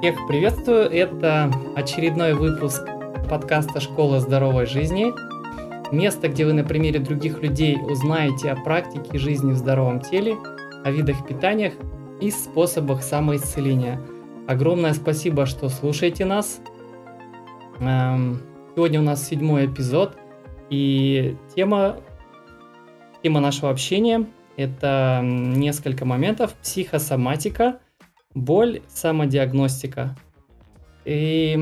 Всех приветствую. Это очередной выпуск подкаста «Школа здоровой жизни». Место, где вы на примере других людей узнаете о практике жизни в здоровом теле, о видах питания и способах самоисцеления. Огромное спасибо, что слушаете нас. Эм, сегодня у нас седьмой эпизод, и тема, тема нашего общения – это несколько моментов психосоматика – боль, самодиагностика. И,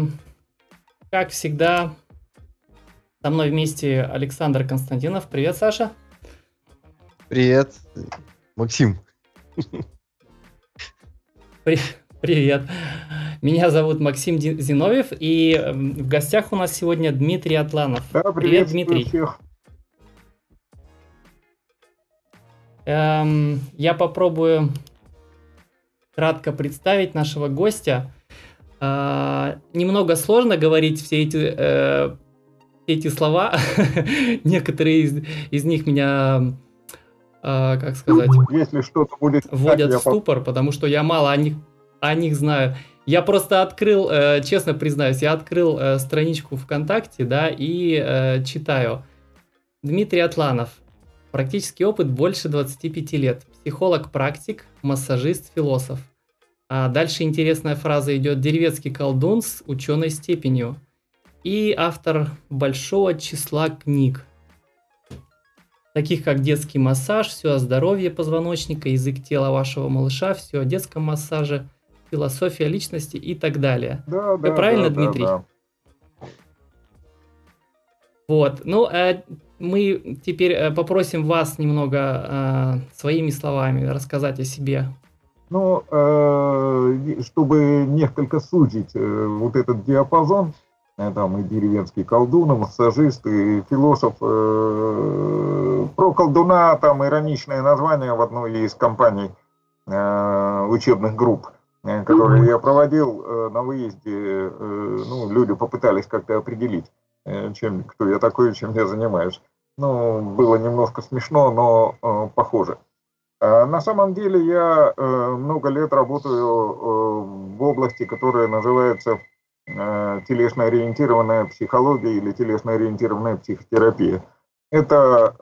как всегда, со мной вместе Александр Константинов. Привет, Саша. Привет, Максим. При- привет. Меня зовут Максим Зиновьев, и эм, в гостях у нас сегодня Дмитрий Атланов. Да, привет, Дмитрий. Всех. Эм, я попробую кратко представить нашего гостя. А, немного сложно говорить все эти, э, эти слова. Некоторые из, из них меня, э, как сказать, Если что-то будет вводят в ступор, потому что я мало о них, о них знаю. Я просто открыл, э, честно признаюсь, я открыл э, страничку ВКонтакте, да, и э, читаю. Дмитрий Атланов. Практический опыт больше 25 лет. Психолог-практик, массажист, философ. А дальше интересная фраза идет «Деревецкий колдун с ученой степенью». И автор большого числа книг, таких как «Детский массаж», «Все о здоровье позвоночника», «Язык тела вашего малыша», «Все о детском массаже», «Философия личности» и так далее. Да, да, правильно, да, Дмитрий? Да, да. Вот, ну, э, мы теперь э, попросим вас немного э, своими словами рассказать о себе. Ну, э, чтобы несколько сузить э, вот этот диапазон, э, там и деревенский колдун, и массажист, и философ, э, про колдуна там ироничное название в одной из компаний э, учебных групп, э, которые я проводил э, на выезде, э, ну, люди попытались как-то определить, э, чем, кто я такой, чем я занимаюсь. Ну, было немножко смешно, но э, похоже. А на самом деле я э, много лет работаю э, в области, которая называется э, телесно-ориентированная психология или телесно-ориентированная психотерапия. Это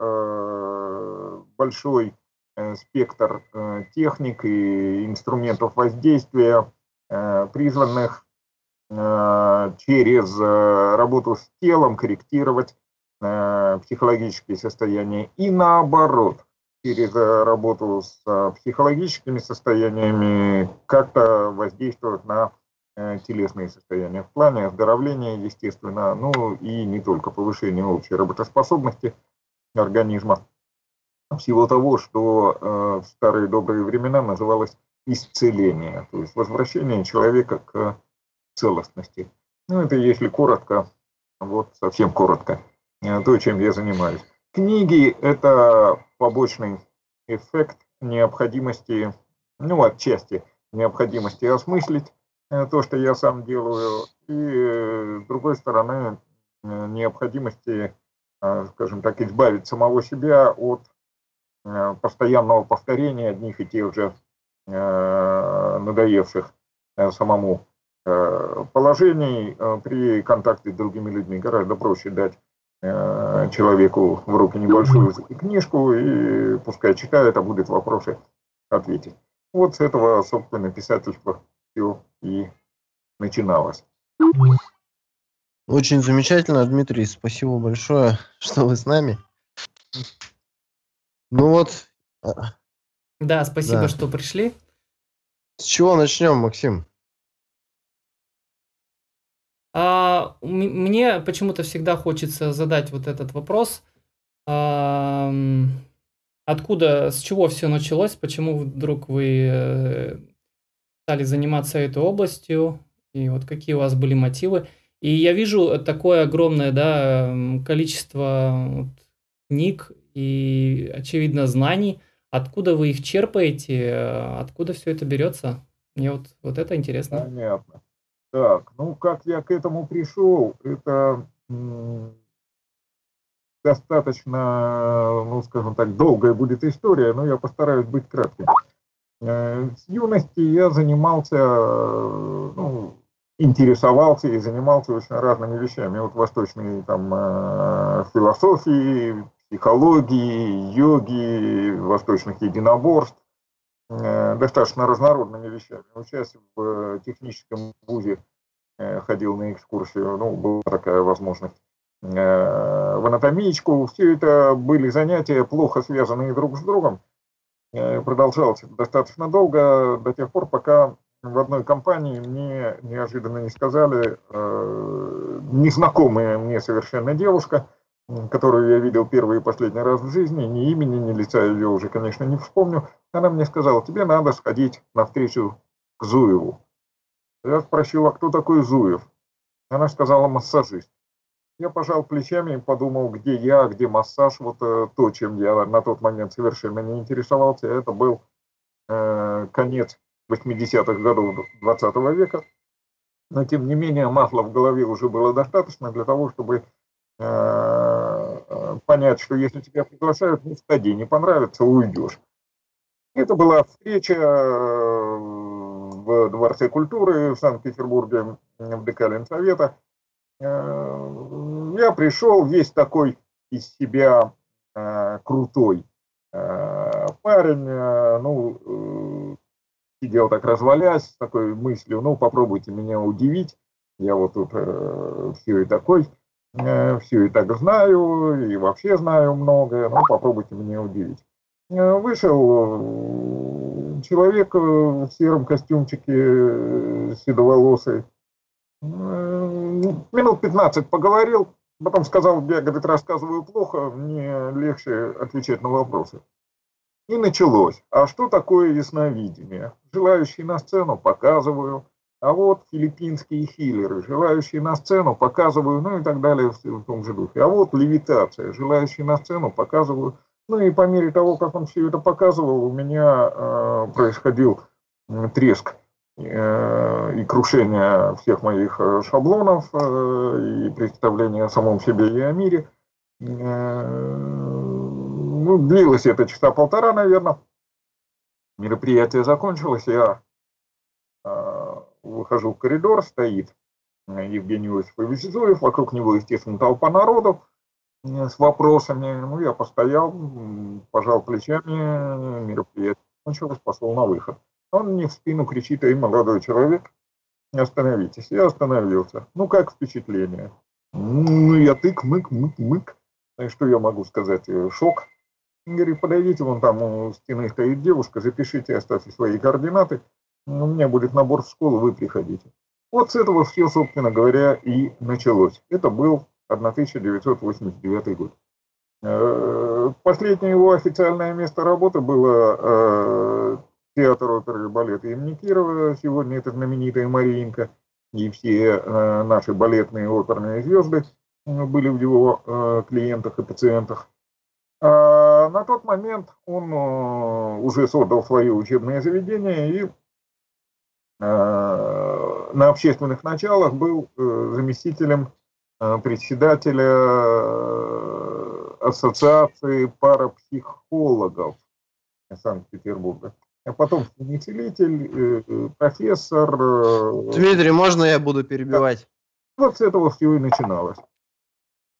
большой спектр техник и инструментов воздействия, призванных через работу с телом корректировать психологические состояния и наоборот через э, работу с э, психологическими состояниями как-то воздействовать на э, телесные состояния в плане оздоровления, естественно, ну и не только повышения общей работоспособности организма, всего того, что в старые добрые времена называлось исцеление, то есть возвращение человека к целостности. Ну, это если коротко, вот совсем коротко, то, чем я занимаюсь. Книги – это побочный эффект необходимости, ну, отчасти необходимости осмыслить э, то, что я сам делаю, и, э, с другой стороны, э, необходимости, скажем так, избавить самого себя от постоянного повторения одних и тех же надоевших самому положений при контакте с другими людьми. Гораздо проще дать Э, человеку в руки небольшую книжку и пускай читает, а будет вопросы ответить. Вот с этого, собственно, писательство все и начиналось. Очень замечательно, Дмитрий, спасибо большое, что вы с нами. Ну вот. А, да, спасибо, да. что пришли. С чего начнем, Максим? А, мне почему-то всегда хочется задать вот этот вопрос. А, откуда, с чего все началось? Почему вдруг вы э, стали заниматься этой областью? И вот какие у вас были мотивы? И я вижу такое огромное да, количество вот, книг и, очевидно, знаний. Откуда вы их черпаете? Откуда все это берется? Мне вот, вот это интересно. Понятно. Так, ну как я к этому пришел, это достаточно, ну скажем так, долгая будет история, но я постараюсь быть кратким. С юности я занимался, ну, интересовался и занимался очень разными вещами. Вот восточной там философии, психологии, йоги, восточных единоборств, достаточно разнородными вещами. Учась в техническом вузе ходил на экскурсию, ну, была такая возможность в анатомичку. Все это были занятия, плохо связанные друг с другом. Продолжалось достаточно долго, до тех пор, пока в одной компании мне неожиданно не сказали, э, незнакомая мне совершенно девушка, которую я видел первый и последний раз в жизни, ни имени, ни лица ее уже, конечно, не вспомню, она мне сказала, тебе надо сходить на встречу к Зуеву. Я спросил, а кто такой Зуев? Она сказала, массажист. Я пожал плечами и подумал, где я, где массаж, вот э, то, чем я на тот момент совершенно не интересовался, это был э, конец 80-х годов 20 -го века. Но, тем не менее, масла в голове уже было достаточно для того, чтобы э понять, что если тебя приглашают, не сходи, не понравится, уйдешь. Это была встреча э, в Дворце культуры в Санкт-Петербурге, в ДК Ленсовета. Э, я пришел весь такой из себя э, крутой парень, ну, сидел так развалясь, с такой мыслью, ну, попробуйте меня удивить, я вот тут все и такой, все и так знаю, и вообще знаю многое, ну, попробуйте меня удивить. Вышел человек в сером костюмчике, седоволосый, минут 15 поговорил, потом сказал, я, говорит, рассказываю плохо, мне легче отвечать на вопросы. И началось. А что такое ясновидение? Желающие на сцену показываю, а вот филиппинские хиллеры, желающие на сцену показываю, ну и так далее в том же духе. А вот левитация, желающие на сцену показываю. Ну и по мере того, как он все это показывал, у меня э, происходил треск Э, и крушение всех моих э, шаблонов э, и представления о самом себе и о мире. Ну, длилось это часа полтора, наверное. Мероприятие закончилось, я выхожу в коридор, стоит Евгений Иосифович Зуев, вокруг него, естественно, толпа народу с вопросами. Ну, я постоял, пожал плечами, мероприятие закончилось, пошел на выход. Он мне в спину кричит, эй, молодой человек, остановитесь. Я остановился. Ну, как впечатление? Ну, я тык, мык, мык, мык. И что я могу сказать? Э, шок. Говорит, подойдите, вон там у стены стоит девушка, запишите, оставьте свои координаты. У меня будет набор в школу, вы приходите. Вот с этого все, собственно говоря, и началось. Это был 1989 год. Э, последнее его официальное место работы было э, театр оперы и балета имени Кирова. Сегодня это знаменитая Мариинка. И все э, наши балетные оперные звезды были в его клиентах и пациентах. А на тот момент он уже создал свое учебное заведение и на общественных началах был э, заместителем э, председателя э, Ассоциации парапсихологов Санкт-Петербурга а потом целитель, профессор. Дмитрий, можно я буду перебивать? Вот с этого все и начиналось.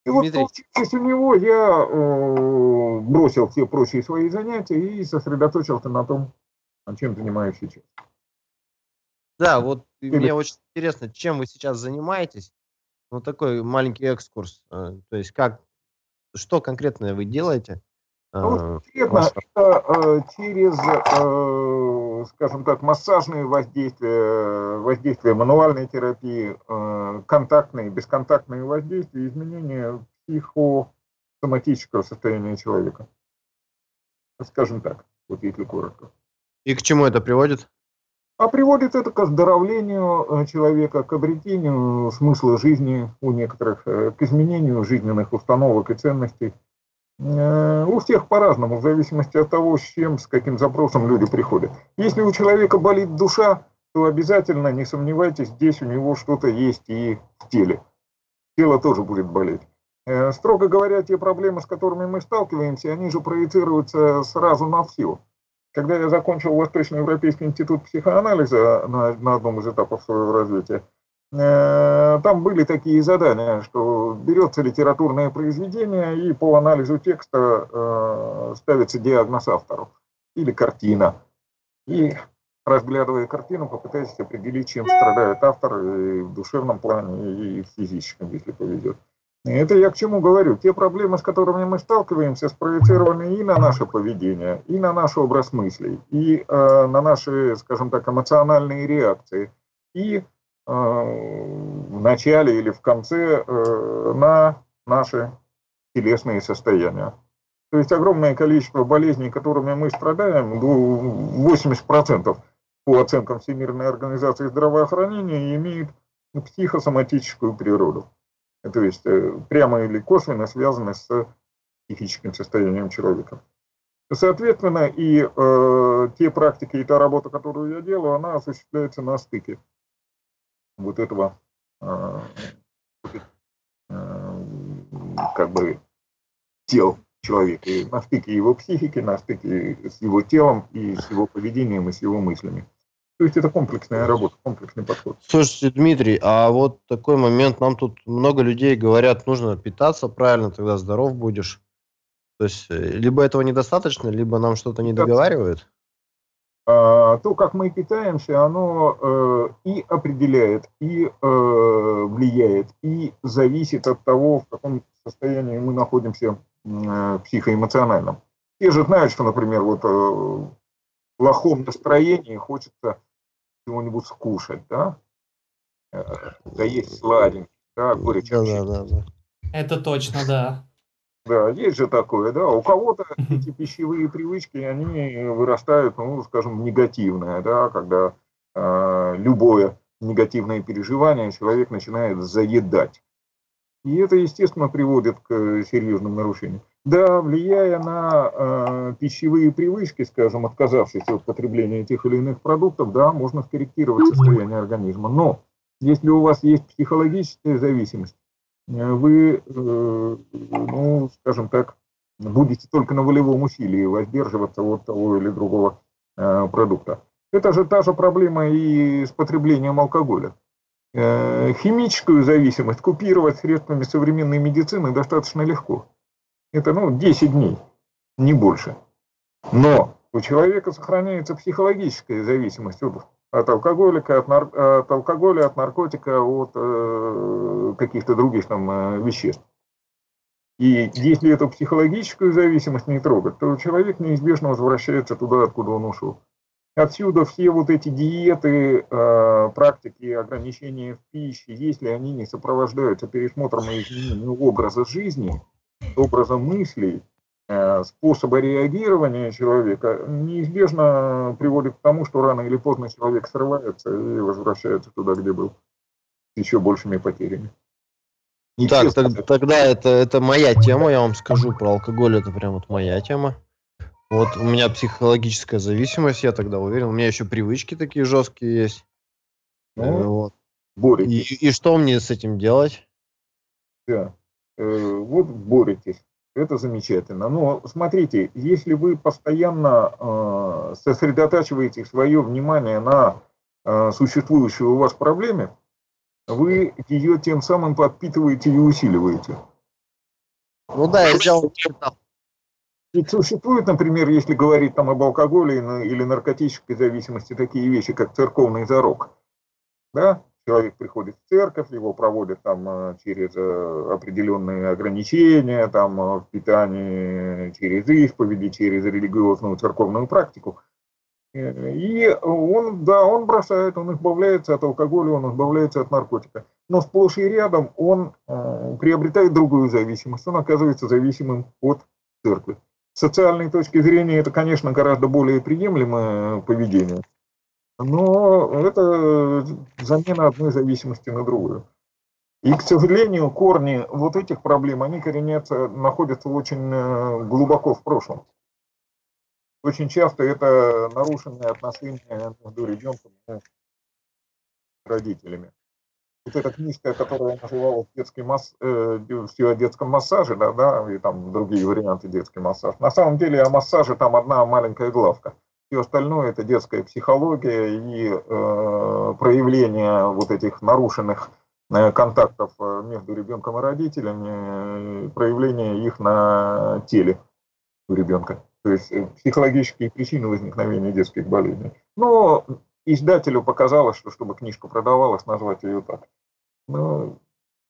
И Дмитрий. вот, получившись у него, я э, бросил все прочие свои занятия и сосредоточился на том, чем занимаюсь сейчас. Да, вот мне очень интересно, чем вы сейчас занимаетесь. Вот такой маленький экскурс. То есть как, что конкретно вы делаете? Ну, конкретно это э, через, э, скажем так, массажные воздействия, воздействия мануальной терапии, э, контактные, бесконтактные воздействия, изменения психосоматического состояния человека. Скажем так, вот если коротко. И к чему это приводит? А приводит это к оздоровлению человека, к обретению смысла жизни у некоторых, к изменению жизненных установок и ценностей – Э, у всех по-разному, в зависимости от того, с чем, с каким запросом люди приходят. Если у человека болит душа, то обязательно, не сомневайтесь, здесь у него что-то есть и в теле. Тело тоже будет болеть. Э, строго говоря, те проблемы, с которыми мы сталкиваемся, они же проецируются сразу на все. Когда я закончил Восточноевропейский институт психоанализа на, на одном из этапов своего развития, э, там были такие задания, что берется литературное произведение и по анализу текста э, ставится диагноз автору или картина. И разглядывая картину, попытайтесь определить, чем страдает автор и в душевном плане, и в физическом, если повезет. Это я к чему говорю? Те проблемы, с которыми мы сталкиваемся, спроецированы и на наше поведение, и на наш образ мыслей, и э, на наши, скажем так, эмоциональные реакции, и э, в начале или в конце э, на наши телесные состояния. То есть огромное количество болезней, которыми мы страдаем, 80% по оценкам Всемирной организации здравоохранения, имеет психосоматическую природу то есть э, прямо или косвенно связаны с психическим состоянием человека. Соответственно, и э, те практики и та работа, которую я делаю, она осуществляется на стыке вот этого э, э, как бы тел человека, на стыке его психики, на стыке с его телом и с его поведением и с его мыслями. То есть это комплексная работа, комплексный подход. Слушайте, Дмитрий, а вот такой момент, нам тут много людей говорят, нужно питаться правильно, тогда здоров будешь. То есть э, либо этого недостаточно, либо нам что-то не договаривают? А, то, как мы питаемся, оно э, и определяет, и э, влияет, и зависит от того, в каком состоянии мы находимся э, психоэмоциональном. Все же знают, что, например, вот э, в плохом настроении хочется чего-нибудь скушать, да? Э, да есть сладенький, да, горечь. Да, да, да, да. Это точно, да. Да, есть же такое, да. У кого-то эти пищевые привычки, они вырастают, ну, скажем, негативное, да, когда э, любое негативное переживание человек начинает заедать. И это, естественно, приводит к серьезным нарушениям. Да, влияя на э, пищевые привычки, скажем, отказавшись от потребления тех или иных продуктов, да, можно скорректировать состояние организма. Но если у вас есть психологическая зависимость, э, вы, э, ну, скажем так, будете только на волевом усилии воздерживаться от того или другого э, продукта. Это же та же проблема и с потреблением алкоголя. Э, химическую зависимость купировать средствами современной медицины достаточно легко. Это ну, 10 дней, не больше. Но у человека сохраняется психологическая зависимость от, от алкоголика, от, нар, от алкоголя, от наркотика, от э, каких-то других там э, веществ. И если эту психологическую зависимость не трогать, то человек неизбежно возвращается туда, откуда он ушел. Отсюда все вот эти диеты, э, практики ограничения в пище, если они не сопровождаются пересмотром и изменением образа жизни, образа мыслей, э, способа реагирования человека, неизбежно приводит к тому, что рано или поздно человек срывается и возвращается туда, где был, с еще большими потерями. Не так, так тогда это, это моя тема, я вам скажу про алкоголь, это прям вот моя тема. Вот у меня психологическая зависимость, я тогда уверен. У меня еще привычки такие жесткие есть. Ну, э, вот. И, и что мне с этим делать? Да. Э, вот боретесь. Это замечательно. Но смотрите, если вы постоянно э, сосредотачиваете свое внимание на э, существующей у вас проблеме, вы ее тем самым подпитываете и усиливаете. Ну да, я сделал ведь существует, например, если говорить там об алкоголе или наркотической зависимости, такие вещи, как церковный зарок. Да? Человек приходит в церковь, его проводят там э, через э, определенные ограничения, там э, в питании, через исповеди, через религиозную церковную практику. И он, да, он бросает, он избавляется от алкоголя, он избавляется от наркотика. Но сплошь и рядом он э, приобретает другую зависимость. Он оказывается зависимым от церкви. С социальной точки зрения это, конечно, гораздо более приемлемое поведение, но это замена одной зависимости на другую. И, к сожалению, корни вот этих проблем, они коренятся, находятся очень э, глубоко в прошлом. Очень часто это нарушенные отношения между ребенком и родителями вот эта книжка, которая называлась детский масс, э, все о детском массаже, да, да, и там другие варианты детский массаж. На самом деле о массаже там одна маленькая главка. Все остальное это детская психология и э, проявление вот этих нарушенных э, контактов э, между ребенком и родителями, проявление их на теле у ребенка. То есть психологические причины возникновения детских болезней. Но издателю показалось, что чтобы книжка продавалась, назвать ее так. Но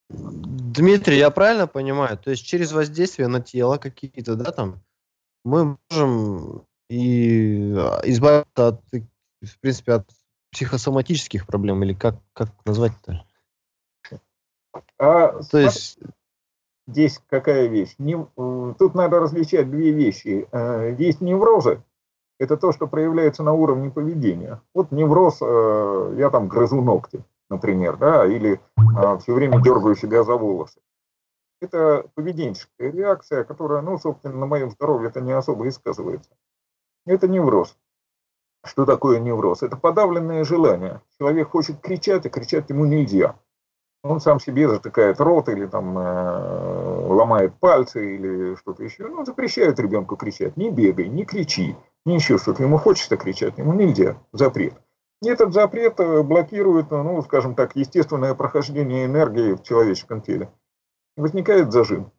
Дмитрий, я правильно понимаю? То есть через воздействие на тело какие-то, да, там, мы можем и а, избавиться от, в принципе, от психосоматических проблем, или как, как назвать-то? А, То есть... Здесь какая вещь? Не, тут надо различать две вещи. Э, есть неврозы, это то, что проявляется на уровне поведения. Вот невроз, э, я там грызу ногти например, да, или а, все время дергаю себя за волосы. Это поведенческая реакция, которая, ну, собственно, на моем здоровье это не особо и сказывается. Это невроз. Что такое невроз? Это подавленное желание. Человек хочет кричать, а кричать ему нельзя. Он сам себе затыкает рот или там э, ломает пальцы или что-то еще. Ну, запрещает ребенку кричать. Не бегай, не кричи, не еще что-то. Ему хочется кричать, ему нельзя. Запрет. Этот запрет э, блокирует, ну, скажем так, естественное прохождение энергии в человеческом теле. Возникает зажим.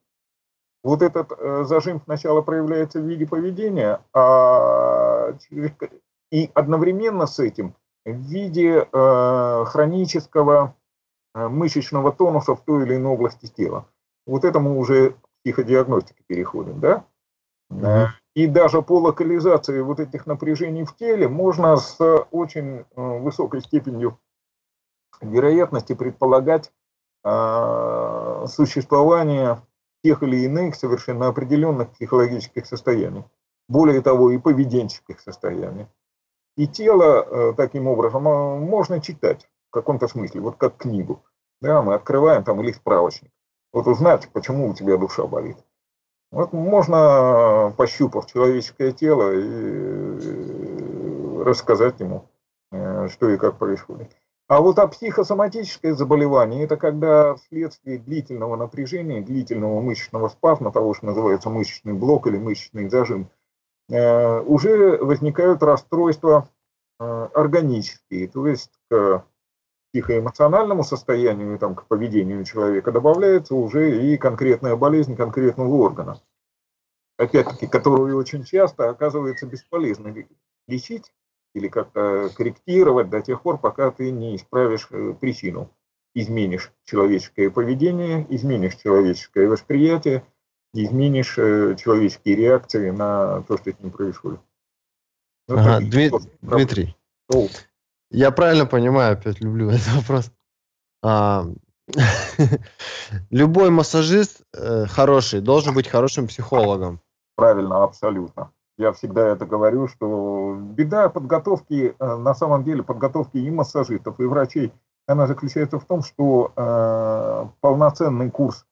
Вот этот э, зажим сначала проявляется в виде поведения, а и одновременно с этим в виде э, хронического мышечного тонуса в той или иной области тела. Вот это мы уже к психодиагностике переходим, да? Mm-hmm. И даже по локализации вот этих напряжений в теле можно с очень э, высокой степенью вероятности предполагать э, существование тех или иных совершенно определенных психологических состояний. Более того, и поведенческих состояний. И тело э, таким образом можно читать в каком-то смысле, вот как книгу. Да, мы открываем там или справочник. Вот узнать, почему у тебя душа болит. Вот можно, пощупав человеческое тело, и э, рассказать ему, э, что и как происходит. А вот а психосоматическое заболевание – это когда вследствие длительного напряжения, длительного мышечного спазма, того, что называется мышечный блок или мышечный зажим, э, уже возникают расстройства органические, то есть к психоэмоциональному состоянию, там, к поведению человека добавляется уже и конкретная болезнь конкретного органа. Опять-таки, которую очень часто оказывается бесполезно лечить или как-то корректировать до тех пор, пока ты не исправишь э, причину. Изменишь человеческое поведение, изменишь человеческое восприятие, изменишь э, человеческие реакции на то, что с ним происходит. Вот ага, Дмитрий, я правильно понимаю, опять люблю этот вопрос. А, любой массажист э, хороший должен быть хорошим психологом. Правильно, абсолютно. Я всегда это говорю, что беда подготовки, э, на самом деле подготовки и массажистов, и врачей, она заключается в том, что э, полноценный курс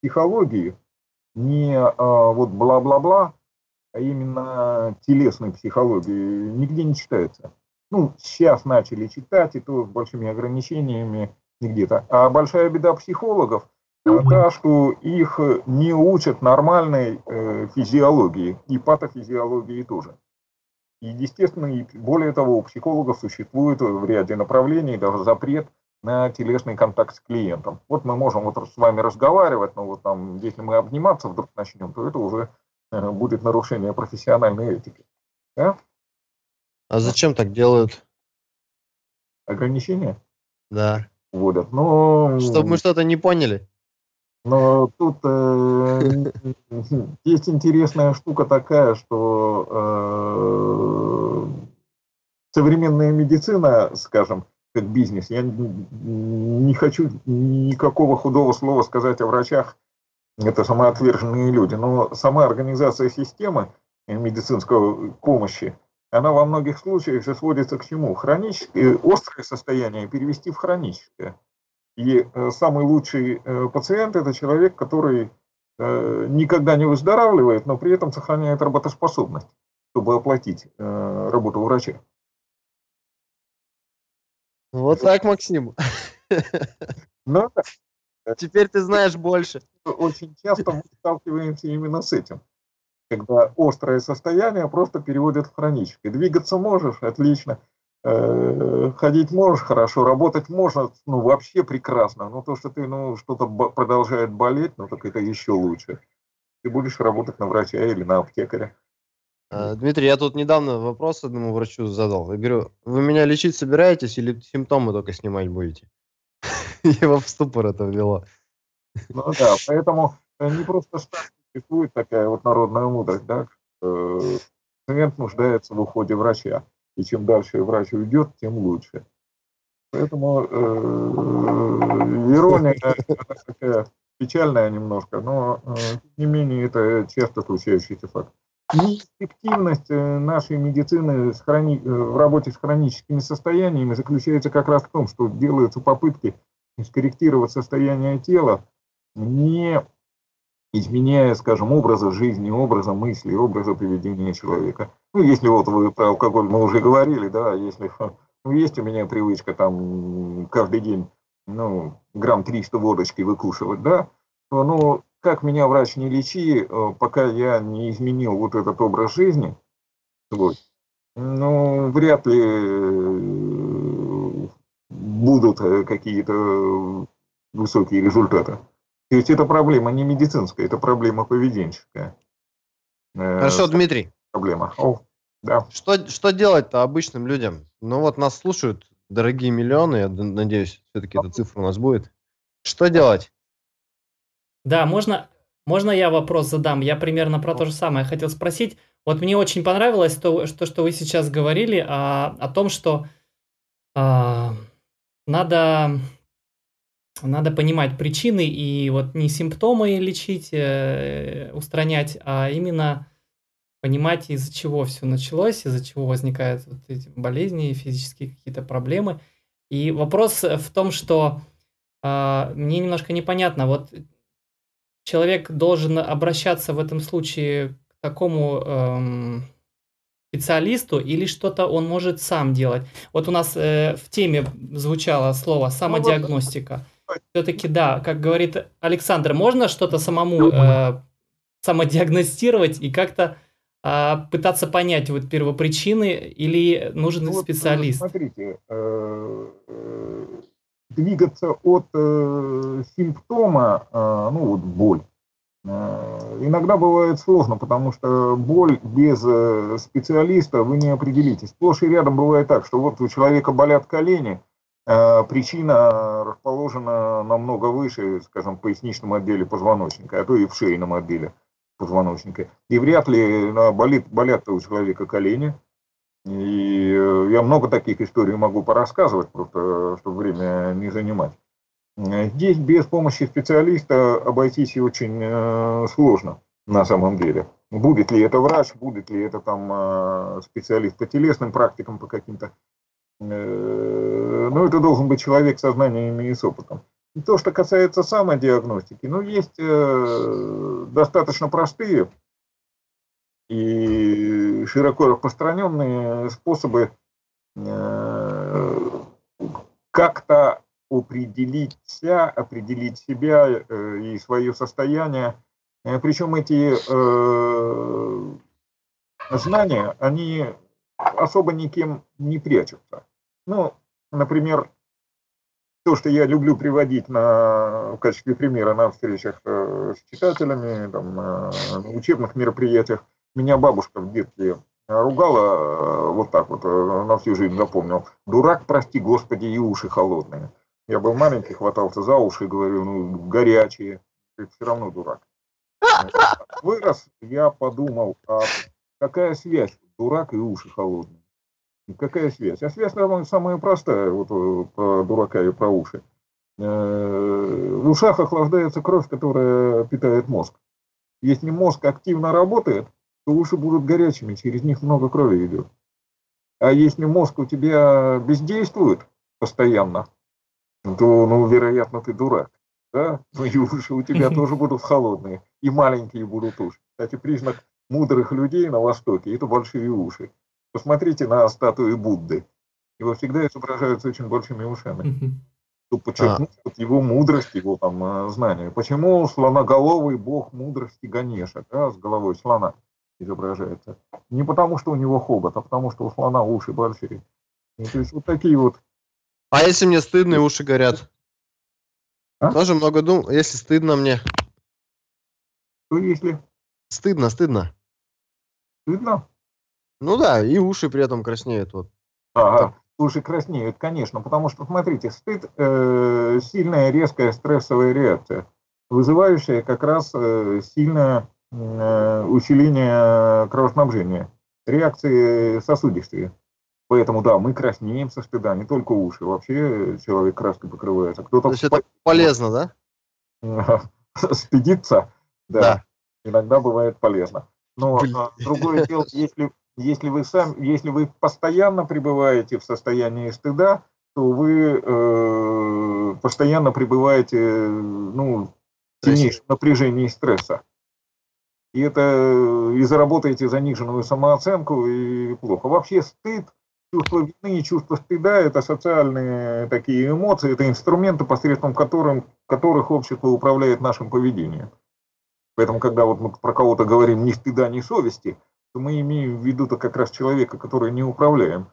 психологии не э, вот бла-бла-бла, а именно телесной психологии нигде не читается ну, сейчас начали читать, и то с большими ограничениями где-то. А большая беда психологов та, что их не учат нормальной э, физиологии и патофизиологии тоже. И, естественно, и более того, у психологов существует в ряде направлений даже запрет на телесный контакт с клиентом. Вот мы можем вот с вами разговаривать, но вот там, если мы обниматься вдруг начнем, то это уже э, будет нарушение профессиональной этики. Да? А зачем так делают? Ограничения? Да. Вводят. Но... Чтобы мы что-то не поняли. Но тут э, есть интересная штука такая, что э, современная медицина, скажем, как бизнес, я не хочу никакого худого слова сказать о врачах, это самоотверженные люди, но сама организация системы медицинской помощи, она во многих случаях же сводится к чему? Хроническое, острое состояние перевести в хроническое. И э, самый лучший э, пациент – это человек, который э, никогда не выздоравливает, но при этом сохраняет работоспособность, чтобы оплатить работу врача. Вот так, Максим. Ну, Теперь ты знаешь больше. Очень часто мы сталкиваемся именно с этим. когда острое состояние просто переводят в хроническое. Двигаться можешь, отлично. Э, ходить можешь, хорошо. Работать можно, ну, вообще прекрасно. Но то, что ты, ну, что-то продолжает болеть, ну, так это еще лучше. Ты будешь работать на врача или на аптекаря. А, Дмитрий, я тут недавно вопрос одному врачу задал. Я говорю, вы меня лечить собираетесь или симптомы только снимать будете? Его в ступор это ввело. Ну да, поэтому не просто существует такая вот народная мудрость, да, пациент нуждается в уходе врача, и чем дальше врач уйдет, тем лучше. Поэтому э, ирония такая печальная немножко, но э, тем не менее это часто случающийся факт неэффективность э, нашей медицины с хрони... В работе с хроническими состояниями заключается как раз в том, что делаются попытки скорректировать состояние тела, не изменяя, скажем, образа жизни, образа мысли, образа поведения человека. Ну, если вот вы про алкоголь мы уже говорили, да, если ну, есть у меня привычка там каждый день, ну, грамм 300 водочки выкушивать, да, то, ну, как меня врач не лечи, э, пока я не изменил вот этот образ жизни свой, ну, вряд ли э, будут э, какие-то высокие результаты. То есть это проблема не медицинская, это проблема поведенческая. Хорошо, Дмитрий. Проблема. О, да. Что, что делать-то обычным людям? Ну вот нас слушают дорогие миллионы, я надеюсь, все-таки эта цифра у нас будет. Что делать? Да, можно, можно я вопрос задам? Я примерно про то же самое хотел спросить. Вот мне очень понравилось то, что, что вы сейчас говорили а, о том, что а, надо, надо понимать причины и вот не симптомы лечить, э, устранять, а именно понимать, из-за чего все началось, из-за чего возникают вот эти болезни, физические какие-то проблемы. И вопрос в том, что э, мне немножко непонятно, вот человек должен обращаться в этом случае к такому эм, специалисту или что-то он может сам делать? Вот у нас э, в теме звучало слово самодиагностика. Все-таки да, как говорит Александр, можно что-то самому э, самодиагностировать и как-то э, пытаться понять вот первопричины или нужен ну, специалист? Вот, смотрите, э, э двигаться от э, симптома, э, ну вот боль, э, иногда бывает сложно, потому что боль без э, специалиста вы не определитесь. Сплошь и рядом бывает так, что вот у человека болят колени, э, причина расположена намного выше, скажем, в поясничном отделе позвоночника, а то и в шейном отделе позвоночника. И вряд ли э, болит, болят у человека колени, и э, я много таких историй могу порассказывать, просто чтобы время не занимать. Здесь без помощи специалиста обойтись очень э, сложно на самом деле. Будет ли это врач, будет ли это там э, специалист по телесным практикам, по каким-то. Ну, это должен быть человек со знаниями и с опытом. И то, что касается самодиагностики, ну, есть достаточно простые и широко распространенные способы э, как-то определить себя, определить себя э, и свое состояние. Э, Причем эти знания, они особо никем не прячутся. Ну, например, то, что я люблю приводить на, в качестве примера на встречах с читателями, там, на учебных мероприятиях – меня бабушка в детстве ругала э, вот так вот, э, на всю жизнь запомнил. Дурак, прости господи, и уши холодные. Я был маленький, хватался за уши говорю, ну, горячие. Ты все равно дурак. Вырос, я подумал, а какая связь, дурак и уши холодные? Какая связь? А связь наверное, самая простая, вот э, про дурака и про уши. В ушах охлаждается кровь, которая питает мозг. Если мозг активно работает, то уши будут горячими, через них много крови идет. А если мозг у тебя бездействует постоянно, то, ну, вероятно, ты дурак. Да? Ну и уши у тебя тоже будут холодные, и маленькие будут уши. Кстати, признак мудрых людей на Востоке – это большие уши. Посмотрите на статуи Будды. Его всегда изображают с очень большими ушами. Чтобы подчеркнуть а. его мудрость, его там э, знания. Почему слоноголовый бог мудрости Ганеша, да, с головой слона? изображается. Не потому, что у него хобот, а потому, что у слона уши большие. И, то есть вот такие вот. А если мне стыдно и уши горят? А? Тоже много дум. Если стыдно мне. То если Стыдно, стыдно. стыдно, Ну да, и уши при этом краснеют. Вот. Ага, уши краснеют, конечно, потому что, смотрите, стыд э, сильная, резкая стрессовая реакция, вызывающая как раз э, сильное э, усиление кровоснабжения, реакции сосудистые. Поэтому, да, мы краснеем со стыда, не только уши, вообще человек краской покрывается. То Кто-то есть это полезно, да? стыдится, да, Да. иногда бывает полезно. Но Блин. а, другое дело, если, если вы сам, если вы постоянно пребываете в состоянии стыда, то вы э, постоянно пребываете ну, в сильнейшем напряжении стресса. И это э, и заработаете заниженную самооценку, и плохо. Вообще стыд, чувство вины и чувство стыда – это социальные такие эмоции, это инструменты, посредством которым, которых общество управляет нашим поведением. Поэтому, когда вот мы про кого-то говорим ни стыда, ни совести, мы имеем в виду-то как раз человека, который не управляем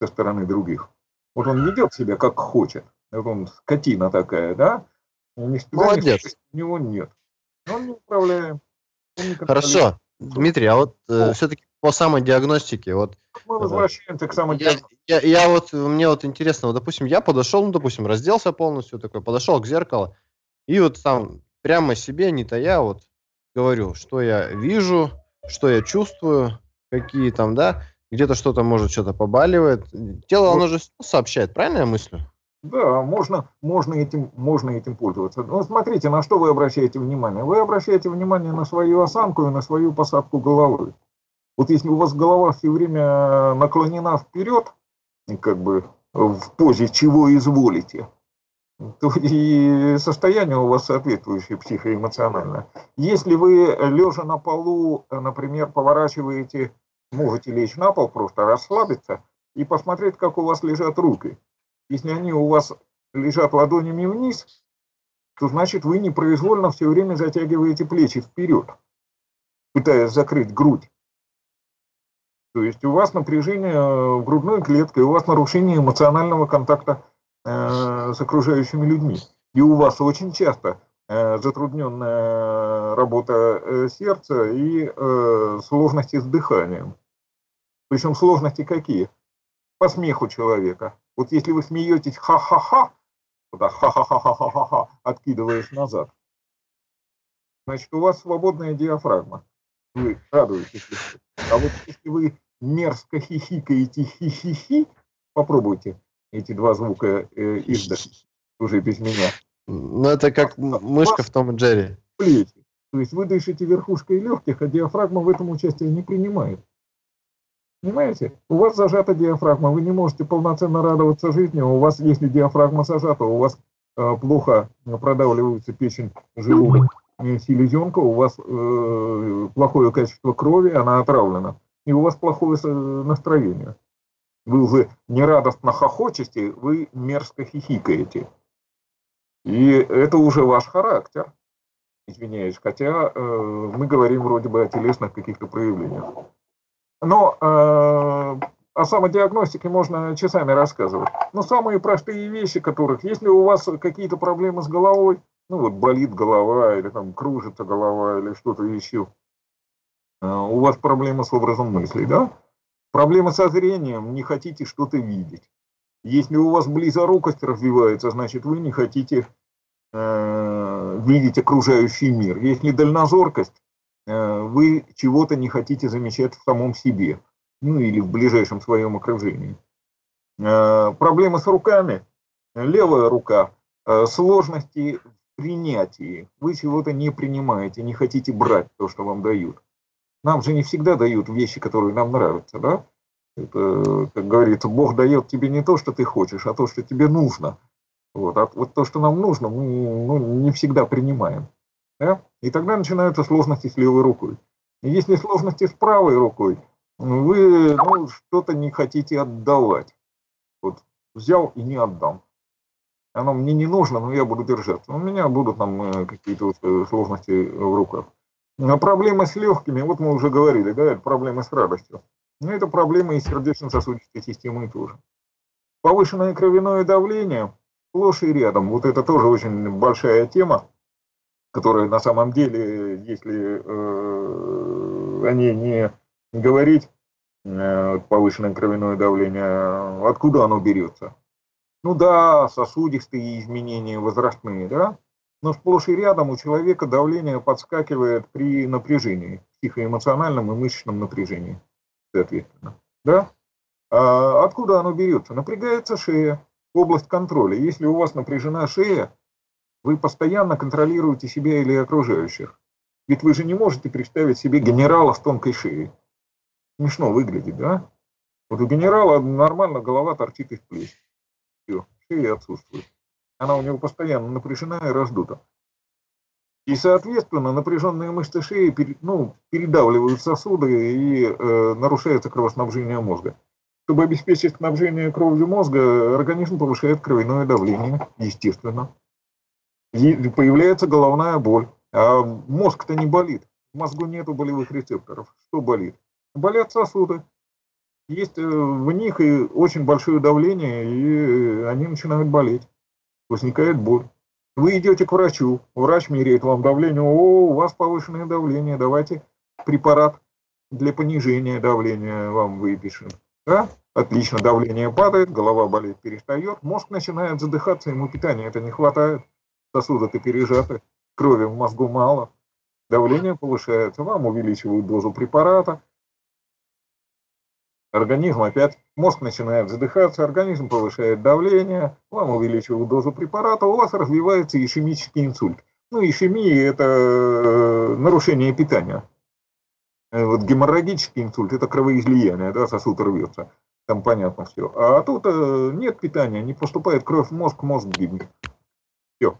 со стороны других. Вот он ведет себя как хочет. Вот он скотина такая, да? Ни Молодец. у него нет. Но он не управляем. он не. Хорошо. Дмитрий, а вот О. все-таки по самодиагностике, вот Мы возвращаемся к самому я, я, я вот, мне вот интересно, вот, допустим, я подошел, ну, допустим, разделся полностью такой, подошел к зеркалу, и вот там прямо себе, не тая, вот говорю, что я вижу, что я чувствую, какие там, да, где-то что-то, может, что-то побаливает. Тело, оно же сообщает, правильно я мыслю? Да, можно, можно, этим, можно этим пользоваться. Но смотрите, на что вы обращаете внимание. Вы обращаете внимание на свою осанку и на свою посадку головы. Вот если у вас голова все время наклонена вперед, как бы в позе чего изволите, и состояние у вас соответствующее психоэмоциональное. Если вы, лежа на полу, например, поворачиваете, можете лечь на пол, просто расслабиться и посмотреть, как у вас лежат руки. Если они у вас лежат ладонями вниз, то значит вы непроизвольно все время затягиваете плечи вперед, пытаясь закрыть грудь. То есть у вас напряжение э, грудной клетке, у вас нарушение эмоционального контакта э, с окружающими людьми. И у вас очень часто э, затрудненная работа э, сердца и сложности с дыханием. Причем сложности какие? По смеху человека. Вот если вы смеетесь ха-ха-ха, туда ха-ха-ха-ха-ха-ха, откидываясь назад, значит, у вас свободная диафрагма. Вы радуетесь. А вот если вы мерзко хихикаете хи-хи-хи, попробуйте эти два звука э, издать уже без меня. Ну, это как м- мышка в Том и Джерри. Плечи. То есть вы дышите верхушкой легких, а диафрагма в этом участие не принимает. Понимаете? У вас зажата диафрагма, вы не можете полноценно радоваться жизни, у вас, если диафрагма зажата, у вас э, плохо продавливается печень, желудок, э, селезенка, у вас э, плохое качество крови, она отравлена, и у вас плохое со- настроение. Вы уже нерадостно хохочете, вы мерзко хихикаете. И это уже ваш характер извиняюсь, хотя э, мы говорим вроде бы о телесных каких-то проявлениях. Но э, о самодиагностике можно часами рассказывать. Но самые простые вещи, которых, если у вас какие-то проблемы с головой, ну вот болит голова, или там кружится голова, или что-то еще, э, у вас проблемы с образом мыслей, да? Проблемы со зрением, не хотите что-то видеть. Если у вас близорукость развивается, значит вы не хотите э, видеть окружающий мир. Если дальнозоркость, э, вы чего-то не хотите замечать в самом себе, ну или в ближайшем своем окружении. Э, проблемы с руками, левая рука, э, сложности в принятии. Вы чего-то не принимаете, не хотите брать то, что вам дают. Нам же не всегда дают вещи, которые нам нравятся, да? Это, как говорится, Бог дает тебе не то, что ты хочешь, а то, что тебе нужно. Вот, а вот то, что нам нужно, мы ну, не всегда принимаем. Да? И тогда начинаются сложности с левой рукой. И если сложности с правой рукой, вы ну, что-то не хотите отдавать. Вот взял и не отдам. Оно мне не нужно, но я буду держаться. У меня будут там э, какие-то э, сложности в руках. Но проблемы с легкими, вот мы уже говорили, да, это проблемы с радостью. Но это проблемы и сердечно-сосудистой системы тоже. Повышенное кровяное давление сплошь и рядом. Вот это тоже очень большая тема, которая на самом деле, если э, о ней не говорить, э, повышенное кровяное давление, откуда оно берется? Ну да, сосудистые изменения возрастные, да, но сплошь и рядом у человека давление подскакивает при напряжении, психоэмоциональном и мышечном напряжении, соответственно. Да? А откуда оно берется? Напрягается шея, область контроля. Если у вас напряжена шея, вы постоянно контролируете себя или окружающих. Ведь вы же не можете представить себе генерала с тонкой шеей. Смешно выглядит, да? Вот у генерала нормально голова торчит из плеч. Все, шея отсутствует она у него постоянно напряжена и раздута. И, соответственно, напряженные мышцы шеи ну, передавливают сосуды и э, нарушается кровоснабжение мозга. Чтобы обеспечить снабжение кровью мозга, организм повышает кровяное давление, естественно. И появляется головная боль. А мозг-то не болит. В мозгу нету болевых рецепторов. Что болит? Болят сосуды. Есть э, в них и очень большое давление, и они начинают болеть возникает боль. Вы идете к врачу, врач меряет вам давление, о, у вас повышенное давление, давайте препарат для понижения давления вам выпишем. Да? Отлично, давление падает, голова болит, перестает, мозг начинает задыхаться, ему питания это не хватает, сосуды-то пережаты, крови в мозгу мало, давление повышается, вам увеличивают дозу препарата, организм опять, мозг начинает задыхаться, организм повышает давление, вам увеличивают дозу препарата, у вас развивается ишемический инсульт. Ну, ишемия – это э, нарушение питания. Э, вот геморрагический инсульт – это кровоизлияние, да, сосуд рвется. Там понятно все. А тут э, нет питания, не поступает кровь в мозг, мозг гибнет. Все.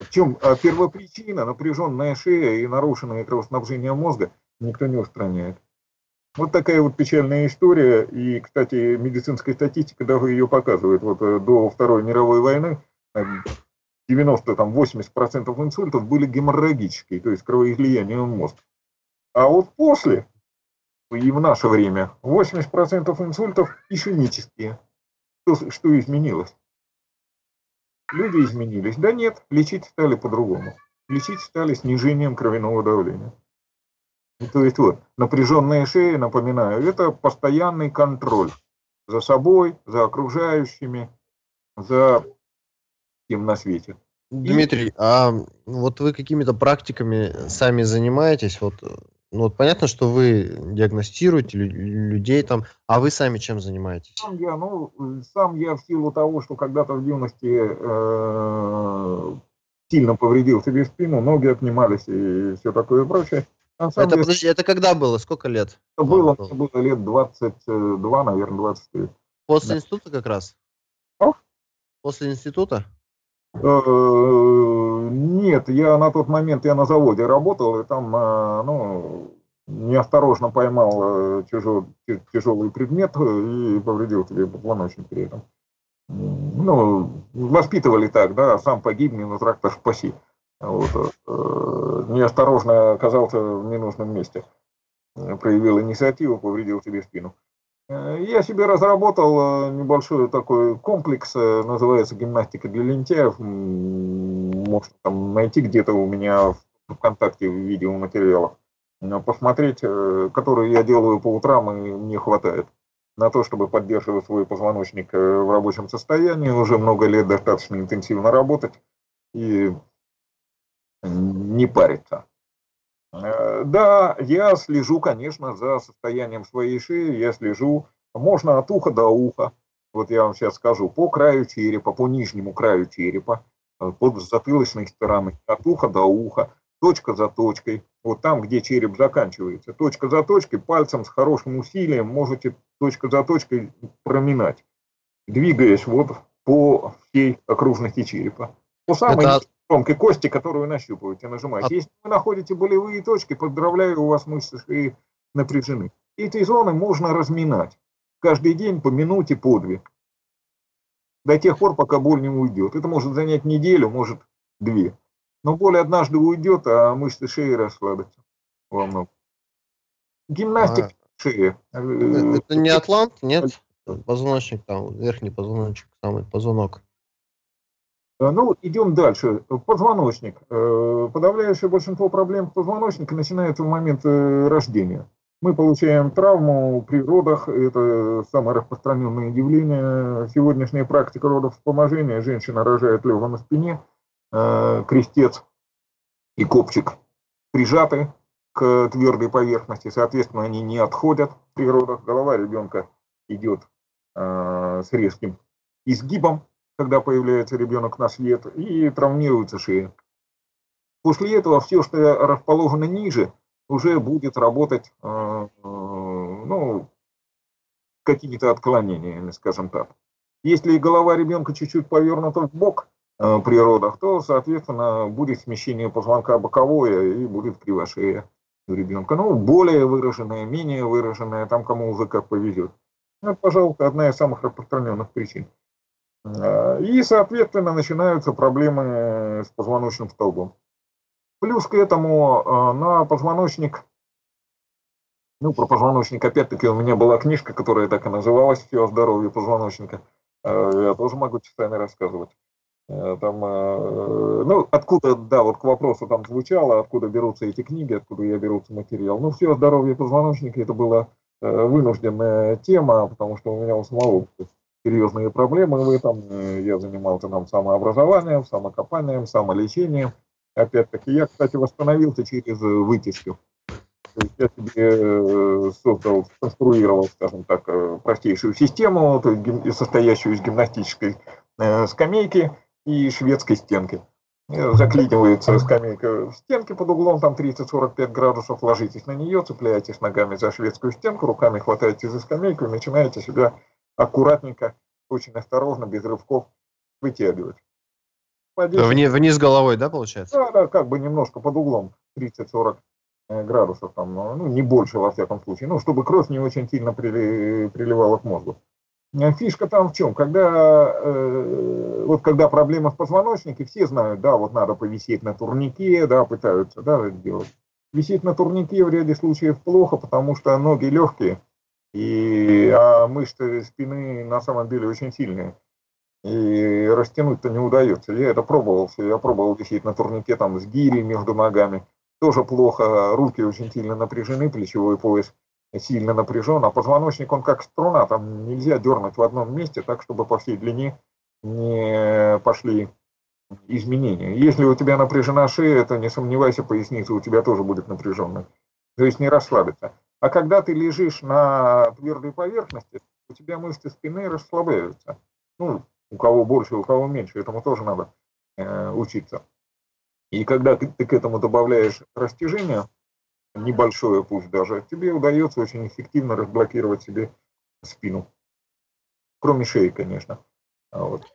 В чем а первопричина, напряженная шея и нарушенное кровоснабжение мозга, никто не устраняет. Вот такая вот печальная история. И, кстати, медицинская статистика даже ее показывает. Вот э, до Второй мировой войны 90, там 80% инсультов были геморрагические, то есть кровоизлияние в мозг. А вот после, и в наше время, 80% инсультов ишемические. Что, что изменилось? Люди изменились. Да нет, лечить стали по-другому. Лечить стали снижением кровяного давления. То есть вот, напряженная шея, напоминаю, это постоянный контроль за собой, за окружающими, за тем на свете. Дмитрий, а вот вы какими-то практиками сами занимаетесь? Вот, ну, вот понятно, что вы диагностируете людей там, а вы сами чем занимаетесь? Сам я, ну, сам я в силу того, что когда-то в юности э, сильно повредил себе спину, ноги отнимались и все такое прочее. Это, деле, подожди, это когда было? Сколько лет? Это было, это было лет 22, наверное, 23. После да. института как раз? А? После института? Э, нет, я на тот момент я на заводе работал, и там, э, ну, неосторожно поймал тяжелый, э, тяжелый предмет и повредил себе позвоночник при этом. Ну, воспитывали так, да, сам погиб, но трактор спаси. Вот, э, неосторожно оказался в ненужном месте. Проявил инициативу, повредил себе спину. Э, я себе разработал э, небольшой такой комплекс, называется гимнастика для лентяев. Можно там найти где-то у меня в ВКонтакте в видеоматериалах. Посмотреть, которые я делаю по утрам, и мне хватает на то, чтобы поддерживать свой позвоночник в рабочем состоянии. Уже много лет достаточно интенсивно работать. И не париться. Э, да, я слежу, конечно, за состоянием своей шеи, я слежу, можно от уха до уха, вот я вам сейчас скажу, по краю черепа, по нижнему краю черепа, э, под затылочной стороны, от уха до уха, точка за точкой, вот там, где череп заканчивается, точка за точкой, пальцем с хорошим усилием можете точка за точкой проминать, двигаясь вот по всей окружности черепа. По самой Это тонкой кости, которую нащупываете, нажимаете. А Если вы находите болевые точки, поздравляю, у вас мышцы шеи напряжены. Эти зоны можно разминать каждый день по минуте, по две. До тех пор, пока боль не уйдет. Это может занять неделю, может две. но боль однажды уйдет, а мышцы шеи расслабятся во многом. Гимнастика а, шеи. Э, это не атлант, нет? Позвоночник там, верхний позвоночник, самый позвонок. Э, ну, идем дальше. Позвоночник. Э, подавляющее большинство проблем позвоночника начинается в момент э, рождения. Мы получаем травму при родах, это самое распространенное явление. Сегодняшняя практика родов вспоможения. Женщина рожает лежа на спине, крестец и копчик прижаты к твердой поверхности, соответственно, они не отходят при родах. Голова ребенка идет с резким изгибом, когда появляется ребенок на свет, и травмируется шея. После этого все, что расположено ниже, уже будет работать э, ну, какими-то отклонениями, скажем так. Если голова ребенка чуть-чуть повернута в бок э, при родах, то, соответственно, будет смещение позвонка боковое и будет кривошея у ребенка. Ну, более выраженная, менее выраженная, там кому уже как повезет. Это, пожалуй, одна из самых распространенных причин. Э, и, соответственно, начинаются проблемы с позвоночным столбом. Плюс к этому э, на позвоночник, ну, про позвоночник, опять-таки, у меня была книжка, которая так и называлась «Все о здоровье позвоночника». Э, я тоже могу часами рассказывать. Там, ну, откуда, да, вот к вопросу там звучало, откуда берутся эти книги, откуда я берутся материал. Ну, все о здоровье позвоночника, это была вынужденная тема, потому что у меня у самого серьезные проблемы в этом. Э, я занимался там самообразованием, самокопанием, самолечением. Опять-таки, я, кстати, восстановился через э, вытяжку. Я себе э, создал, конструировал, скажем так, простейшую систему, состоящую из гимнастической скамейки и шведской стенки. Заклинивается скамейка в стенке под углом, там 30-45 градусов, ложитесь на нее, цепляетесь ногами за шведскую стенку, руками хватаете за скамейку и начинаете себя аккуратненько, очень осторожно, без рывков вытягивать. Вни, вниз головой, да, получается? Да, да, как бы немножко под углом, 30-40 э, градусов, там, ну, не больше, во всяком случае, ну, чтобы кровь не очень сильно прили, приливала к мозгу. Э, фишка там в чем? Когда, э, вот когда проблема в позвоночнике, все знают, да, вот надо повисеть на турнике, да, пытаются, да, делать. Висеть на турнике в ряде случаев плохо, потому что ноги легкие, и, а мышцы спины на самом деле очень сильные. И растянуть-то не удается. Я это пробовал. Я пробовал висеть на турнике там с гири между ногами. Тоже плохо. Руки очень сильно напряжены, плечевой пояс сильно напряжен, а позвоночник он как струна, там нельзя дернуть в одном месте так, чтобы по всей длине не пошли изменения. Если у тебя напряжена шея, то не сомневайся, поясница у тебя тоже будет напряженной. То есть не расслабиться. А когда ты лежишь на твердой поверхности, у тебя мышцы спины расслабляются. Ну, у кого больше, у кого меньше, этому тоже надо э, учиться. И когда ты, ты к этому добавляешь растяжение, небольшое пусть даже, тебе удается очень эффективно разблокировать себе спину. Кроме шеи, конечно. А вот.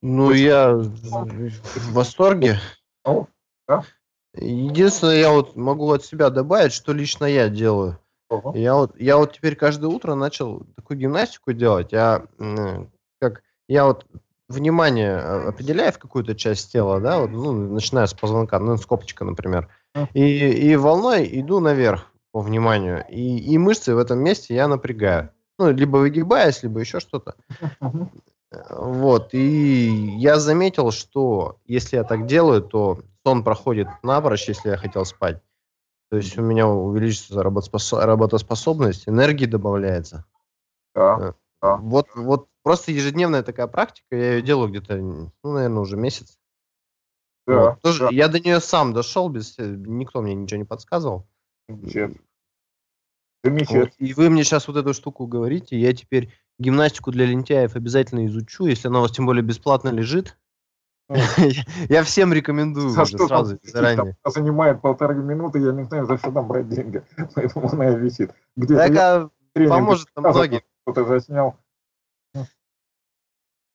Ну, я в восторге. О, да? Единственное, я вот могу от себя добавить, что лично я делаю. Uh-huh. Я вот, я вот теперь каждое утро начал такую гимнастику делать. Я как я вот внимание а, определяю в какую-то часть тела, да, вот, ну, начиная с позвонка, ну, с копчика, например, и, и волной иду наверх по вниманию, и, и мышцы в этом месте я напрягаю. Ну, либо выгибаясь, либо еще что-то. Вот, и я заметил, что если я так делаю, то сон проходит напрочь, если я хотел спать. То есть у меня увеличится работоспособность, энергии добавляется. Да, э, да. Вот, вот просто ежедневная такая практика, я ее делаю где-то, ну, наверное, уже месяц. Да, вот. Тоже, да. Я до нее сам дошел, без, никто мне ничего не подсказывал. Замечательно. Вот. И вы мне сейчас вот эту штуку говорите, я теперь гимнастику для лентяев обязательно изучу, если она у вас тем более бесплатно лежит. Я всем рекомендую за что сразу, заранее. Занимает полторы минуты, я не знаю, за что там брать деньги, поэтому она и висит. Так, поможет многим. Кто-то заснял.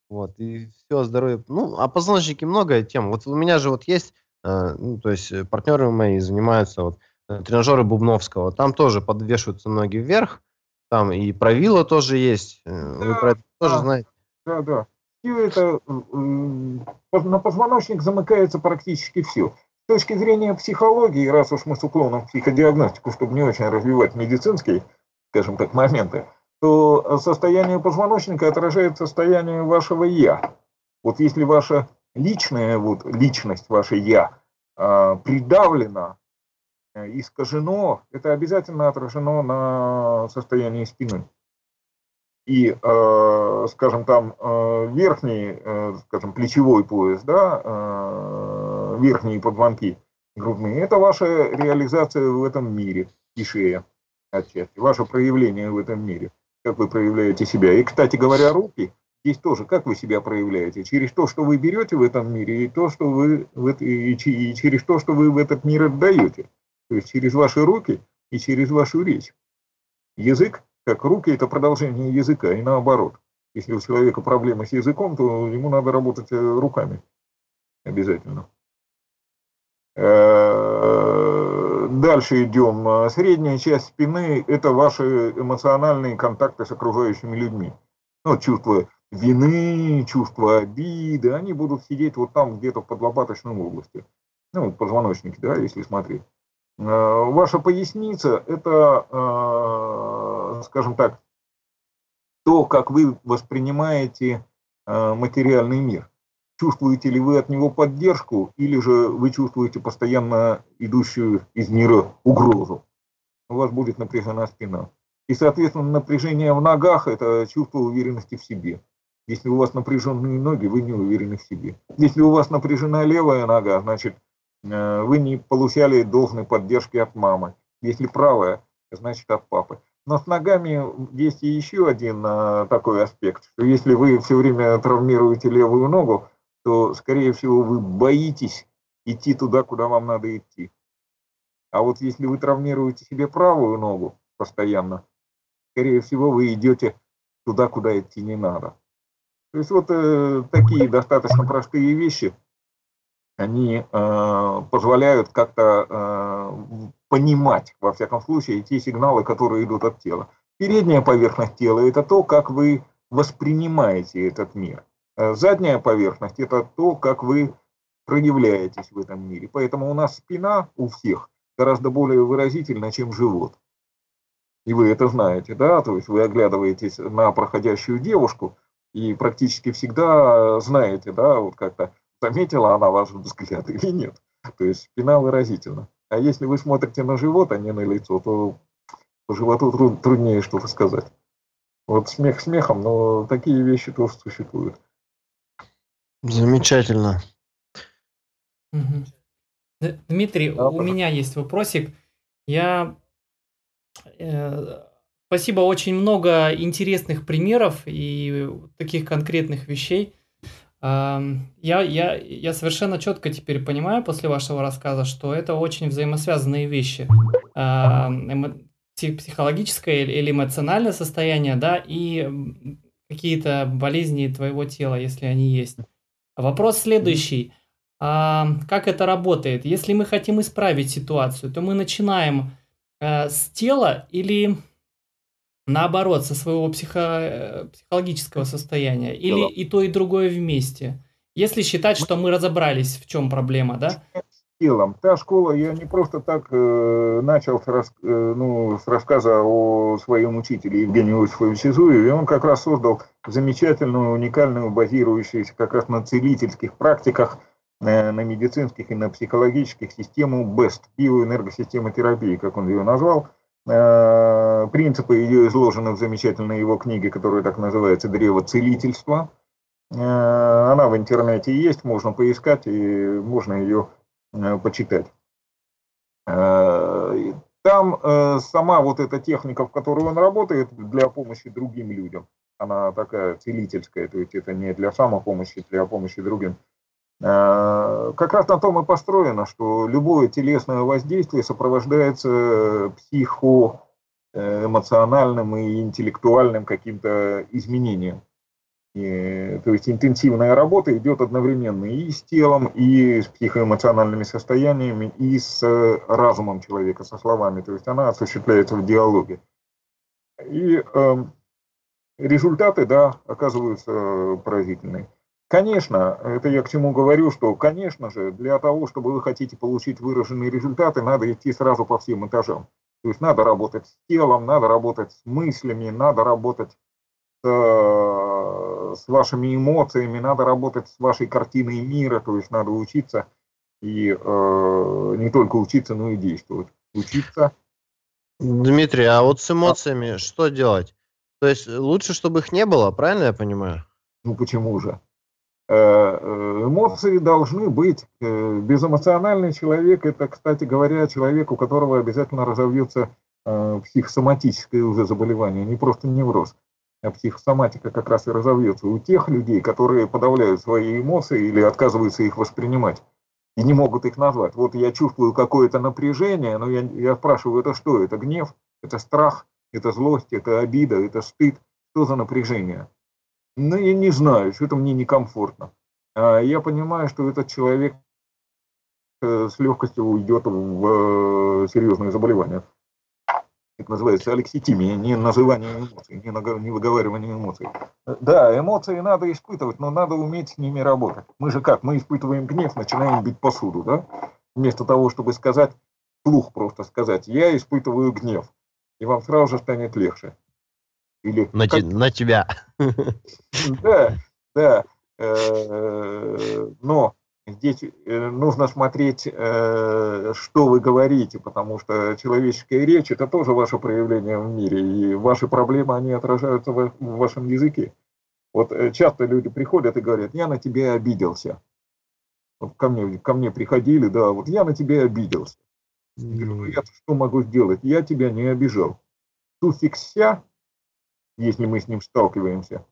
Вот, и все, здоровье. Ну, а позвоночники много тем. Вот у меня же вот есть, э, ну, то есть э, партнеры мои занимаются, вот, тренажеры Бубновского. Там тоже подвешиваются ноги вверх, там и правила тоже есть. Вы про это тоже знаете. Да, да. все это, на позвоночник замыкается практически все. С точки зрения психологии, раз уж мы с уклоном в психодиагностику, чтобы не очень развивать медицинские, скажем так, моменты, то состояние позвоночника отражает состояние вашего «я». Вот если ваша личная вот, личность, ваше «я» а, придавлена, э, искажено, это обязательно отражено на состоянии спины. И, э, скажем, там э, верхний, скажем, плечевой пояс, да, верхние позвонки грудные, это ваша реализация в этом мире и шея отчасти, ваше проявление в этом мире как вы проявляете себя. И, кстати говоря, руки здесь тоже, как вы себя проявляете? Через то, что вы берете в этом мире, и, то, что вы, и через то, что вы в этот мир отдаете. То есть через ваши руки и через вашу речь. Язык, как руки, это продолжение языка, и наоборот. Если у человека проблемы с языком, то ему надо работать э, руками. Обязательно. Э, Дальше идем. Средняя часть спины – это ваши эмоциональные контакты с окружающими людьми. Ну, чувство вины, чувство обиды, они будут сидеть вот там где-то в подлопаточной области. Ну, позвоночник, да, если смотреть. Э, ваша поясница – это, э, скажем так, то, как вы воспринимаете э, материальный мир. Чувствуете ли вы от него поддержку, или же вы чувствуете постоянно идущую из мира угрозу? У вас будет напряжена спина. И, соответственно, напряжение в ногах – это чувство уверенности в себе. Если у вас напряженные ноги, вы не уверены в себе. Если у вас напряжена левая нога, значит, вы не получали должной поддержки от мамы. Если правая, значит, от папы. Но с ногами есть и еще один э, такой аспект, что если вы все время травмируете левую ногу, то, скорее всего, вы боитесь идти туда, куда вам надо идти. А вот если вы травмируете себе правую ногу постоянно, скорее всего, вы идете туда, куда идти не надо. То есть вот э, такие достаточно простые вещи, они э, позволяют как-то э, понимать, во всяком случае, те сигналы, которые идут от тела. Передняя поверхность тела – это то, как вы воспринимаете этот мир. Э, задняя поверхность – это то, как вы проявляетесь в этом мире. Поэтому у нас спина у всех гораздо более выразительна, чем живот. И вы это знаете, да, то есть вы оглядываетесь на проходящую девушку и практически всегда знаете, да, вот как-то заметила она ваш взгляд или нет. То есть спина выразительна. А если вы смотрите на живот, а не на лицо, то по животу труд, труднее что-то сказать. Вот смех смехом, но такие вещи тоже существуют. Замечательно. Дмитрий, да, у меня есть вопросик. Я э, спасибо, очень много интересных примеров и таких конкретных вещей. Я, я, я совершенно четко теперь понимаю после вашего рассказа, что это очень взаимосвязанные вещи. Психологическое или эмоциональное состояние, да, и какие-то болезни твоего тела, если они есть. Вопрос следующий. Как это работает? Если мы хотим исправить ситуацию, то мы начинаем э, с тела или наоборот, со своего психо, психологического состояния? Или и то, и другое вместе? Если считать, что мы разобрались, в чем проблема, да? телом. Та школа, я не просто так э, начал с, рас, э, ну, с рассказа о своем учителе Евгении Иосифовиче Зуеве. Он как раз создал замечательную, уникальную, базирующуюся как раз на целительских практиках, э, на медицинских и на психологических систему BEST, биоэнергосистемотерапии, как он ее назвал. Э, принципы ее изложены в замечательной его книге, которая так называется «Древо целительства». Э, она в интернете есть, можно поискать, и можно ее Э, почитать. Там сама вот эта техника, в которой он работает для помощи другим людям, она такая целительская, то есть это не для самопомощи, для помощи другим. Как раз на том и построено, что любое телесное воздействие сопровождается психоэмоциональным и интеллектуальным каким-то изменением. И, то есть интенсивная работа идет одновременно и с телом, и с психоэмоциональными состояниями, и с э, разумом человека, со словами. То есть она осуществляется в диалоге. И э, результаты, да, оказываются поразительные. Конечно, это я к чему говорю, что, конечно же, для того, чтобы вы хотите получить выраженные результаты, надо идти сразу по всем этажам. То есть надо работать с телом, надо работать с мыслями, надо работать с, э, с вашими эмоциями, надо работать с вашей картиной мира, то есть надо учиться и э, не только учиться, но и действовать. Учиться. Дмитрий, а вот с эмоциями что делать? То есть лучше, чтобы их не было, правильно я понимаю? Ну почему же? Э, э, эмоции должны быть. Э, безэмоциональный человек – это, кстати говоря, человек, у которого обязательно разовьется психосоматическое уже заболевание, не просто невроз, а психосоматика как раз и разовьется. У тех людей, которые подавляют свои эмоции или отказываются их воспринимать, и не могут их назвать. Вот я чувствую какое-то напряжение, но я, я спрашиваю, это что? Это гнев? Это страх? Это злость? Это обида? Это стыд? Что за напряжение? Ну, я не знаю, что-то мне некомфортно. А я понимаю, что этот человек э, с легкостью уйдет в э, серьезное заболевание. Это называется алекситимия, не называние эмоций, не выговаривание эмоций. Да, эмоции надо испытывать, но надо уметь с ними работать. Мы же как, мы испытываем гнев, начинаем бить посуду, да? Вместо того, чтобы сказать, плух просто сказать, я испытываю гнев, и вам сразу же станет легче. Или на, как... на тебя. Да, да. Э, но здесь э, нужно смотреть, э, что вы говорите, потому что человеческая речь – это тоже ваше проявление в мире, и ваши проблемы, они отражаются в вашем языке. Вот часто люди приходят и говорят, я на тебя обиделся. Вот ко мне, ко мне приходили, да, вот я на тебя обиделся. Я говорю, я что могу сделать? Я тебя не обижал. Суффикс «ся» если мы с ним сталкиваемся,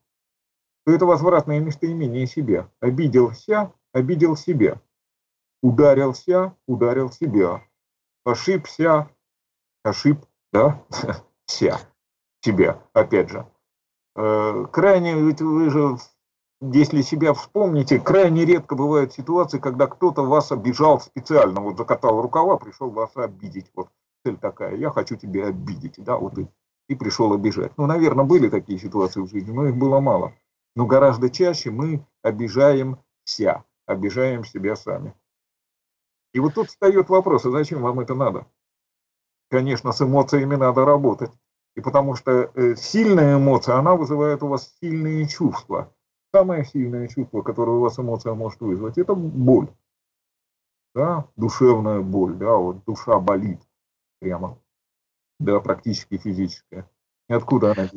то это возвратное местоимение себе. Обиделся, обидел себя. Ударился, ударил себя. Ошибся, ошиб, да, ся, себя, опять же. Э, крайне, ведь вы же, если себя вспомните, крайне редко бывают ситуации, когда кто-то вас обижал специально, вот закатал рукава, пришел вас обидеть. Вот цель такая, я хочу тебя обидеть, да, вот и и пришел обижать. Ну, наверное, были такие ситуации в жизни, но их было мало. Но гораздо чаще мы обижаемся, обижаем себя сами. И вот тут встает вопрос, а зачем вам это надо? Конечно, с эмоциями надо работать. И потому что э, сильная эмоция, она вызывает у вас сильные чувства. Самое сильное чувство, которое у вас эмоция может вызвать, это боль. Да, душевная боль, да, вот душа болит прямо да, практически физическая. Откуда она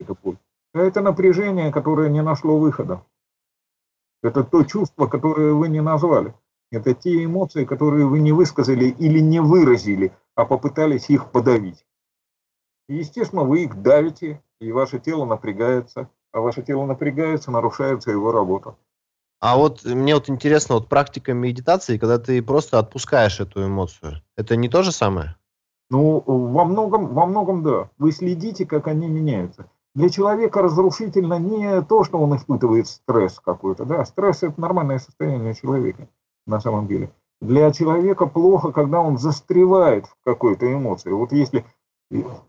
эта боль? Это напряжение, которое не нашло выхода. Это то чувство, которое вы не назвали. Это те эмоции, которые вы не высказали или не выразили, а попытались их подавить. Естественно, вы их давите, и ваше тело напрягается. А ваше тело напрягается, нарушается его работа. А вот мне вот интересно, вот практика медитации, когда ты просто отпускаешь эту эмоцию, это не то же самое? Ну, во многом, во многом да. Вы следите, как они меняются. Для человека разрушительно не то, что он испытывает стресс какой-то. Да? Стресс – это нормальное состояние человека на самом деле. Для человека плохо, когда он застревает в какой-то эмоции. Вот если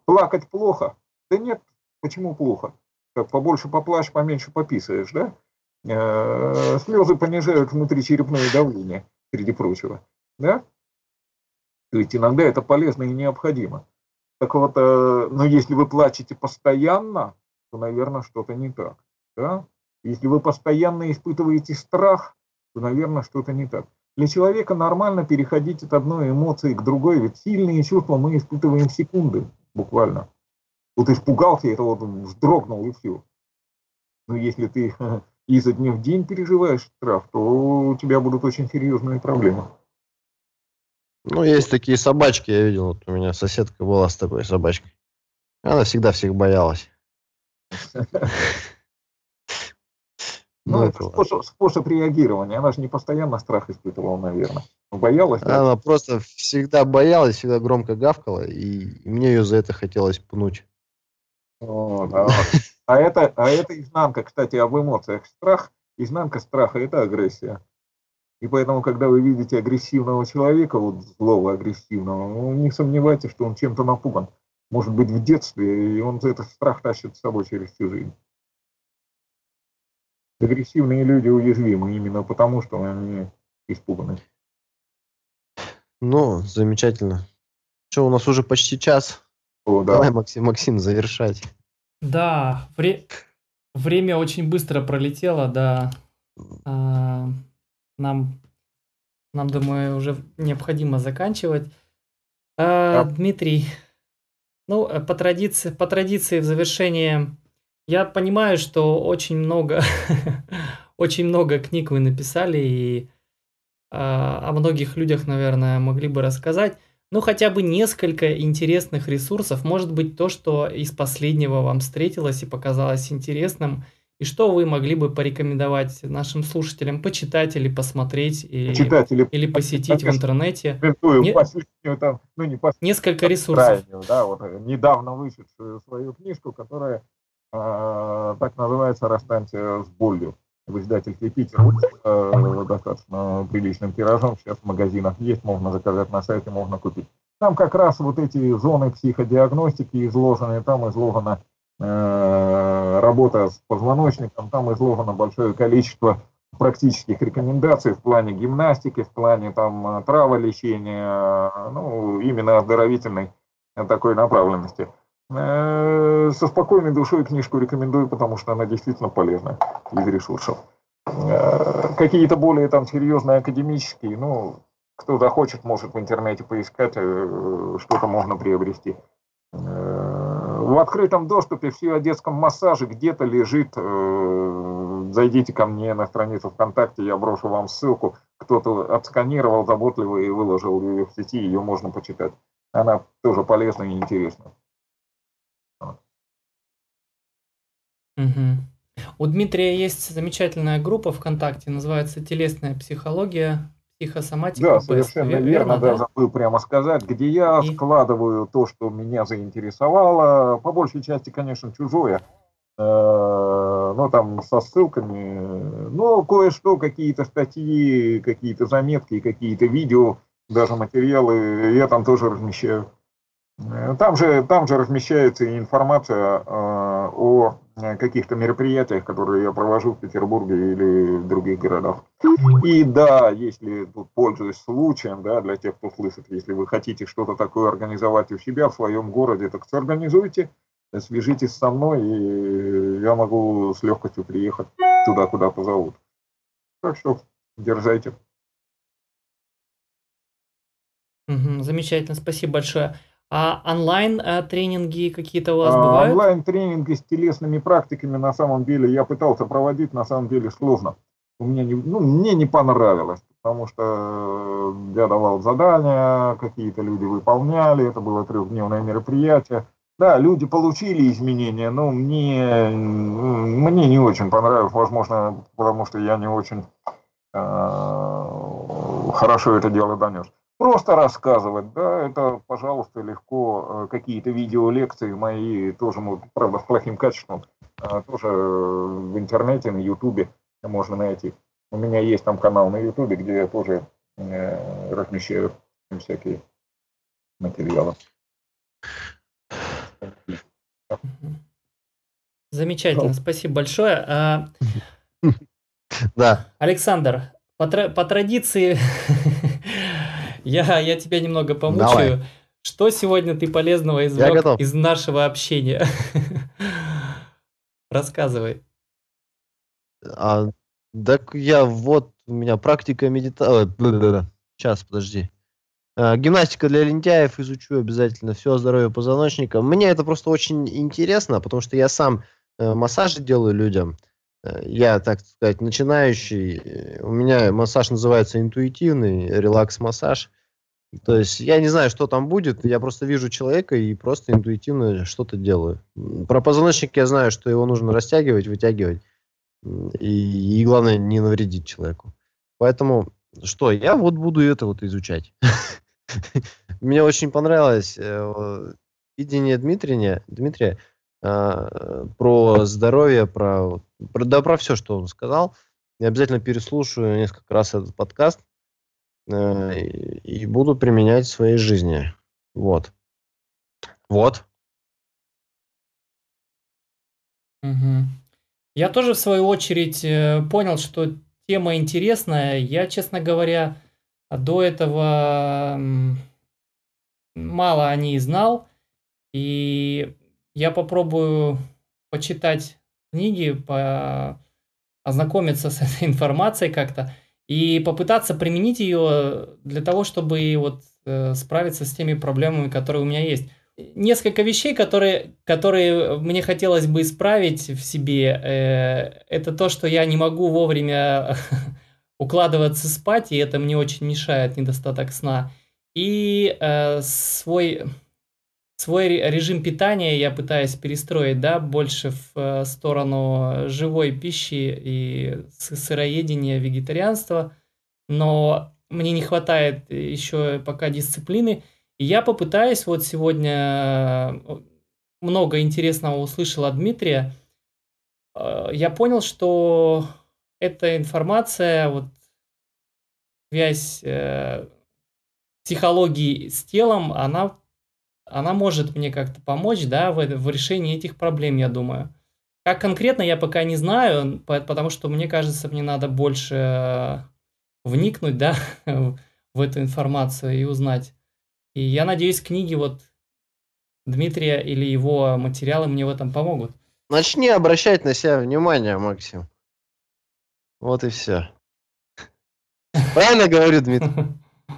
плакать плохо, да нет, почему плохо? Как побольше поплачь, поменьше пописаешь, да? Э, слезы понижают внутричерепное давление, среди прочего. Да? Есть иногда это полезно и необходимо. Так вот, э, но если вы плачете постоянно, то, наверное, что-то не так. Да? Если вы постоянно испытываете страх, то, наверное, что-то не так. Для человека нормально переходить от одной эмоции к другой, ведь сильные чувства мы испытываем секунды, буквально. Вот испугался, это вот вздрогнул и все. Но если ты изо дня в день переживаешь страх, то у тебя будут очень серьезные проблемы. Ну, есть такие собачки, я видел. Вот у меня соседка была с такой собачкой. Она всегда всех боялась. Ну, ну, это способ, способ реагирования. Она же не постоянно страх испытывала, наверное. Боялась. Да? Она просто всегда боялась, всегда громко гавкала, и мне ее за это хотелось пнуть. О, да. А это, а это изнанка, кстати, об эмоциях. Страх, изнанка страха – это агрессия. И поэтому, когда вы видите агрессивного человека, вот злого агрессивного, ну, не сомневайтесь, что он чем-то напуган. может быть, в детстве, и он этот страх тащит с собой через всю жизнь. Агрессивные люди уязвимы именно потому, что они испуганы. Ну, замечательно. Что, у нас уже почти час. О, да. Давай, Максим, Максим, завершать. Да, вре- время очень быстро пролетело, да. А, нам, нам, думаю, уже необходимо заканчивать. А, Да. Дмитрий, ну, э, по традиции, по традиции в завершение, я понимаю, что очень много, очень много книг вы написали, и а, о многих людях, наверное, могли бы рассказать. Ну, хотя бы несколько интересных ресурсов. Может быть, то, что из последнего вам встретилось и показалось интересным, и что вы могли бы порекомендовать нашим слушателям почитать или посмотреть, или, Читатели или посетить в интернете. Не- там, ну не последнюю, Несколько ресурсов. да, вот э, недавно вышедшую свою книжку, которая э, так называется «Расстанься с болью». В издательстве «Питер» э, достаточно приличным тиражом, сейчас в магазинах есть, можно заказать на сайте, можно купить. Там как раз вот эти зоны психодиагностики изложены, там изложена э, работа с позвоночником, там изложено большое количество практических рекомендаций в плане гимнастики, в плане там э, траволечения, э, ну, именно оздоровительной э, такой направленности. Э, Со спокойной душой книжку рекомендую, потому что она действительно полезна из ресурсов. Э, Какие-то более там серьезные академические, ну, кто захочет, может в интернете поискать, э, что-то можно приобрести. В открытом доступе все о детском массаже где-то лежит. э, Зайдите ко мне на страницу ВКонтакте, я брошу вам ссылку. Кто-то отсканировал заботливо и выложил ее в сети, ее можно почитать. Она тоже полезна и интересна. Мгм. У Дмитрия есть замечательная группа ВКонтакте, называется «Телесная психология, психосоматика Да, ПС». совершенно Ве- верно, да, да? забыл прямо сказать, где я И- складываю то, что меня заинтересовало, по большей части, конечно, чужое, Э, ну, там, со ссылками, но кое-что, какие-то статьи, какие-то заметки, какие-то видео, даже материалы, я там тоже размещаю. Э, Там же, там же размещается информация э, о каких-то мероприятиях, которые я провожу в Петербурге или в других городах. И да, если тут пользуюсь случаем, да, для тех, кто слышит, если вы хотите что-то такое организовать у себя в своем городе, так организуйте, свяжитесь со мной, и я могу с легкостью приехать туда, куда позовут. Так что дерзайте. Мгм, Замечательно, спасибо большое. А онлайн э, тренинги какие-то у вас А, бывают? Онлайн-тренинги с телесными практиками на самом деле я пытался проводить, на самом деле сложно. У меня не, ну, мне не понравилось, потому что я давал задания, какие-то люди выполняли, это было трехдневное мероприятие. Да, люди получили изменения, но мне, мне не очень понравилось, возможно, потому что я не очень э, хорошо это дело донес. Просто рассказывать, да, это, пожалуйста, легко. Э, Какие-то видеолекции мои тоже, ну, правда, с плохим качеством, э, тоже в интернете, на ютубе можно найти. У меня есть там канал на ютубе, где я тоже э, размещаю всякие материалы. Замечательно, спасибо большое. А, Да, Александр, по традиции я, я тебя немного помучаю. Давай. Что сегодня ты полезного извлек из нашего общения? Рассказывай. А, так я вот, у меня практика медитации. Сейчас, подожди. А, гимнастика для лентяев изучу обязательно. Все о здоровье позвоночника. Мне это просто очень интересно, потому что я сам э, массажи делаю людям. Э, Я, так сказать, начинающий. Э, У меня массаж называется интуитивный релакс-массаж. То есть я не знаю, что там будет, я просто вижу человека и просто интуитивно что-то делаю. Про позвоночник я знаю, что его нужно растягивать, вытягивать. И, и главное, не навредить человеку. Поэтому, что, я вот буду это вот изучать. Мне очень понравилось э, видение Дмитрия, Дмитрия а, про здоровье, про, про, да, про все, что он сказал. Я обязательно переслушаю несколько раз этот подкаст э, и буду применять в своей жизни. Вот. Вот. Угу. Я тоже, в свою очередь, э, понял, что тема интересная. Я, честно говоря, до этого мало о ней знал. И я попробую почитать книги, по... ознакомиться с этой информацией как-то и попытаться применить ее для того, чтобы вот э, справиться с теми проблемами, которые у меня есть. Несколько вещей, которые, которые мне хотелось бы исправить в себе, э, это то, что я не могу вовремя укладываться спать, и это мне очень мешает, недостаток сна. И э, свой свой режим питания я пытаюсь перестроить, да, больше в э, сторону живой пищи и сыроедения, вегетарианства, но мне не хватает еще пока дисциплины. И я попытаюсь, вот сегодня э, много интересного услышал от Дмитрия, э, я понял, что эта информация, вот связь психологии с телом, она она может мне как-то помочь, да, в, в решении этих проблем, я думаю. Как конкретно, я пока не знаю, потому что мне кажется, мне надо больше э, вникнуть, да, в эту информацию и узнать. И я надеюсь, книги вот Дмитрия или его материалы мне в этом помогут. Начни обращать на себя внимание, Максим. Вот и все. Правильно говорю, Дмитрий?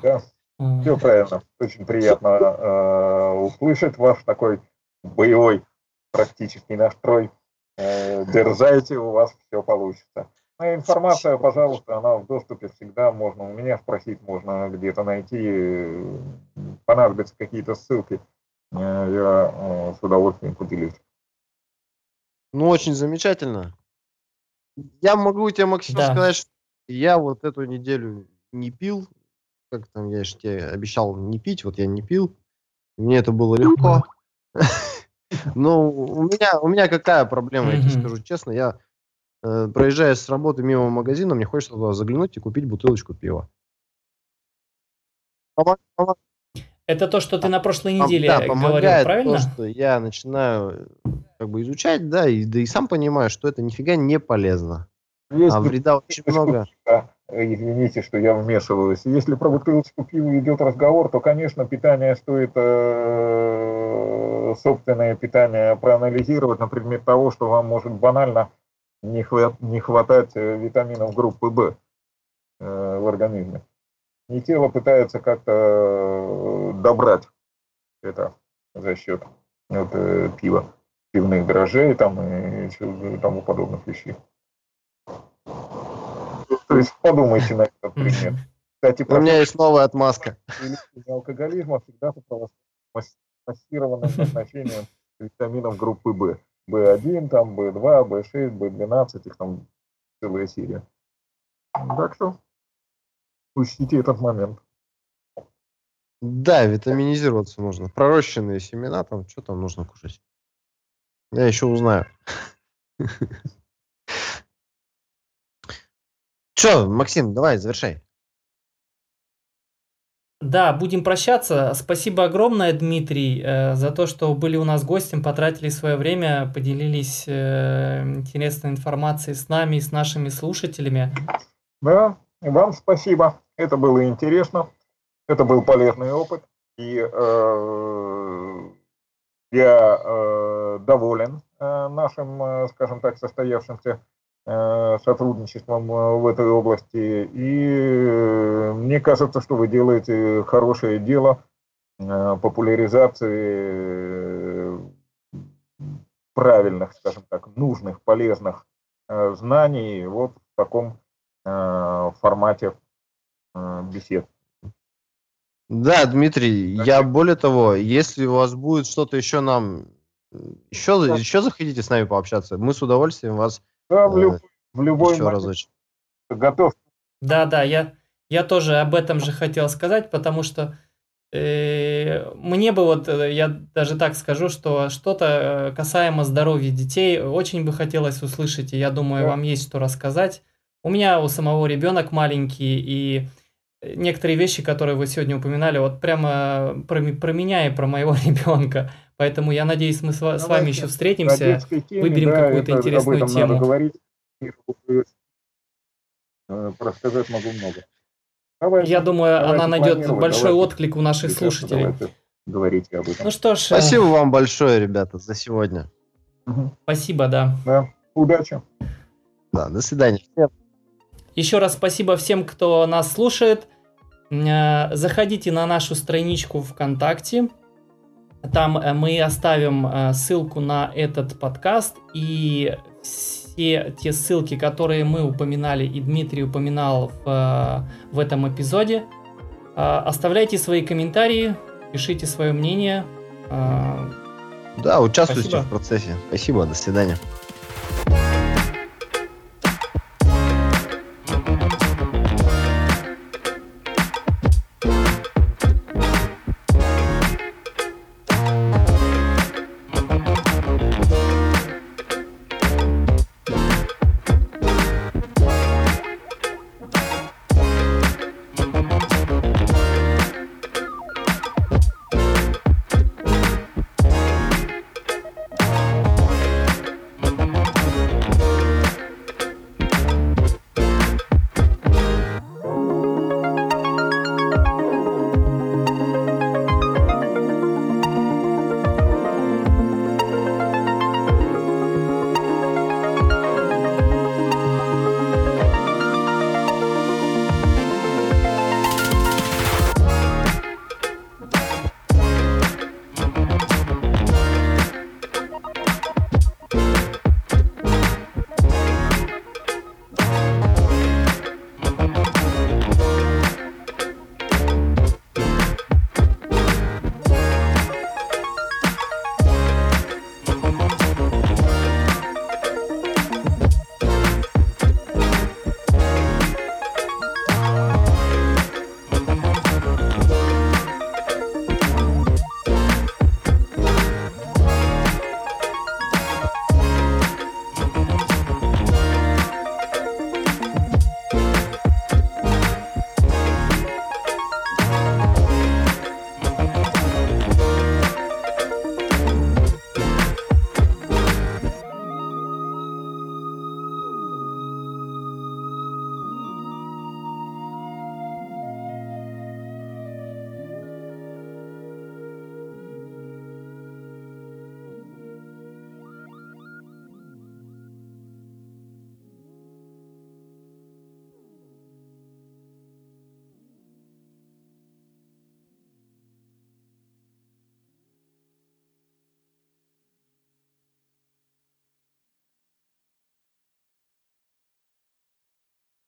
Да. Все правильно. Очень приятно э, услышать ваш такой боевой практический настрой. Э, дерзайте, у вас все получится. Ну, информация, пожалуйста, она в доступе всегда. Можно у меня спросить, можно где-то найти. Понадобятся какие-то ссылки. Э, я э, с удовольствием поделюсь. Ну, очень замечательно. Я могу тебе, Максим, да. сказать, что я вот эту неделю не пил, как там, я же тебе обещал не пить, вот я не пил. Мне это было легко. Но у меня, у меня какая проблема, я тебе скажу честно. Я, э, проезжая с работы мимо магазина, мне хочется туда заглянуть и купить бутылочку пива. Это то, что ты на прошлой неделе да, говорил, правильно? то, что я начинаю как бы изучать, да, и, да и сам понимаю, что это нифига не полезно. Есть а вреда очень много. Э, извините, что я вмешиваюсь. Если про бутылочку пива идет разговор, то, конечно, питание стоит, э, собственное питание проанализировать на предмет того, что вам может банально не, хват, не хватать э, витаминов группы В э, в организме. И тело пытается как-то добрать это за счет вот, пива, пивных дрожжей там, и тому подобных вещей. То есть подумайте на этот пример. Кстати, У меня есть новая отмазка. алкоголизма всегда с массированным назначением витаминов группы В. В1, там, В2, В6, В12, их там целая серия. Так что учтите этот момент. Да, витаминизироваться нужно. Пророщенные семена, там, что там нужно кушать? Я еще узнаю. Че, Максим, давай, завершай. Да, будем прощаться. Спасибо огромное, Дмитрий, э, за то, что были у нас гостем, потратили свое время, поделились э, интересной информацией с нами и с нашими слушателями. Да, вам спасибо. Это было интересно. Это был полезный опыт. И э, я э, доволен э, нашим, э, скажем так, состоявшимся сотрудничеством э, в этой области. И э, мне кажется, что вы делаете хорошее дело популяризации правильных, скажем так, нужных, полезных знаний вот в таком формате бесед. Да, Дмитрий, так. я более того, если у вас будет что-то еще нам, еще, еще заходите с нами пообщаться, мы с удовольствием вас да, в, люб, в любой Еще момент разочек. готов. Да, да, я, я тоже об этом же хотел сказать, потому что э, мне бы вот, э, я даже так скажу, что что-то э, касаемо здоровья детей очень бы хотелось услышать, и я думаю, да. вам есть что рассказать. У меня у самого ребенок маленький, и некоторые вещи, которые вы сегодня упоминали, вот прямо про, про меня и про моего ребенка. Поэтому я надеюсь, мы с, с вами еще встретимся, теме, выберем да, какую-то это, интересную об этом тему. Надо говорить. Э, рассказать могу много. Давайте, я думаю, давайте она найдет большой давайте. отклик у наших слушателей. Говорите об этом. Ну что ж. Спасибо вам большое, ребята, за сегодня. Спасибо, да. Да, удачи. Да, до свидания. Еще раз спасибо всем, кто нас слушает. Э, заходите на нашу страничку ВКонтакте. Там э, мы оставим э, ссылку на этот подкаст и все те ссылки, которые мы упоминали и Дмитрий упоминал в, в этом эпизоде. Оставляйте свои комментарии, пишите свое мнение. Да, участвуйте Спасибо. в процессе. Спасибо, до свидания.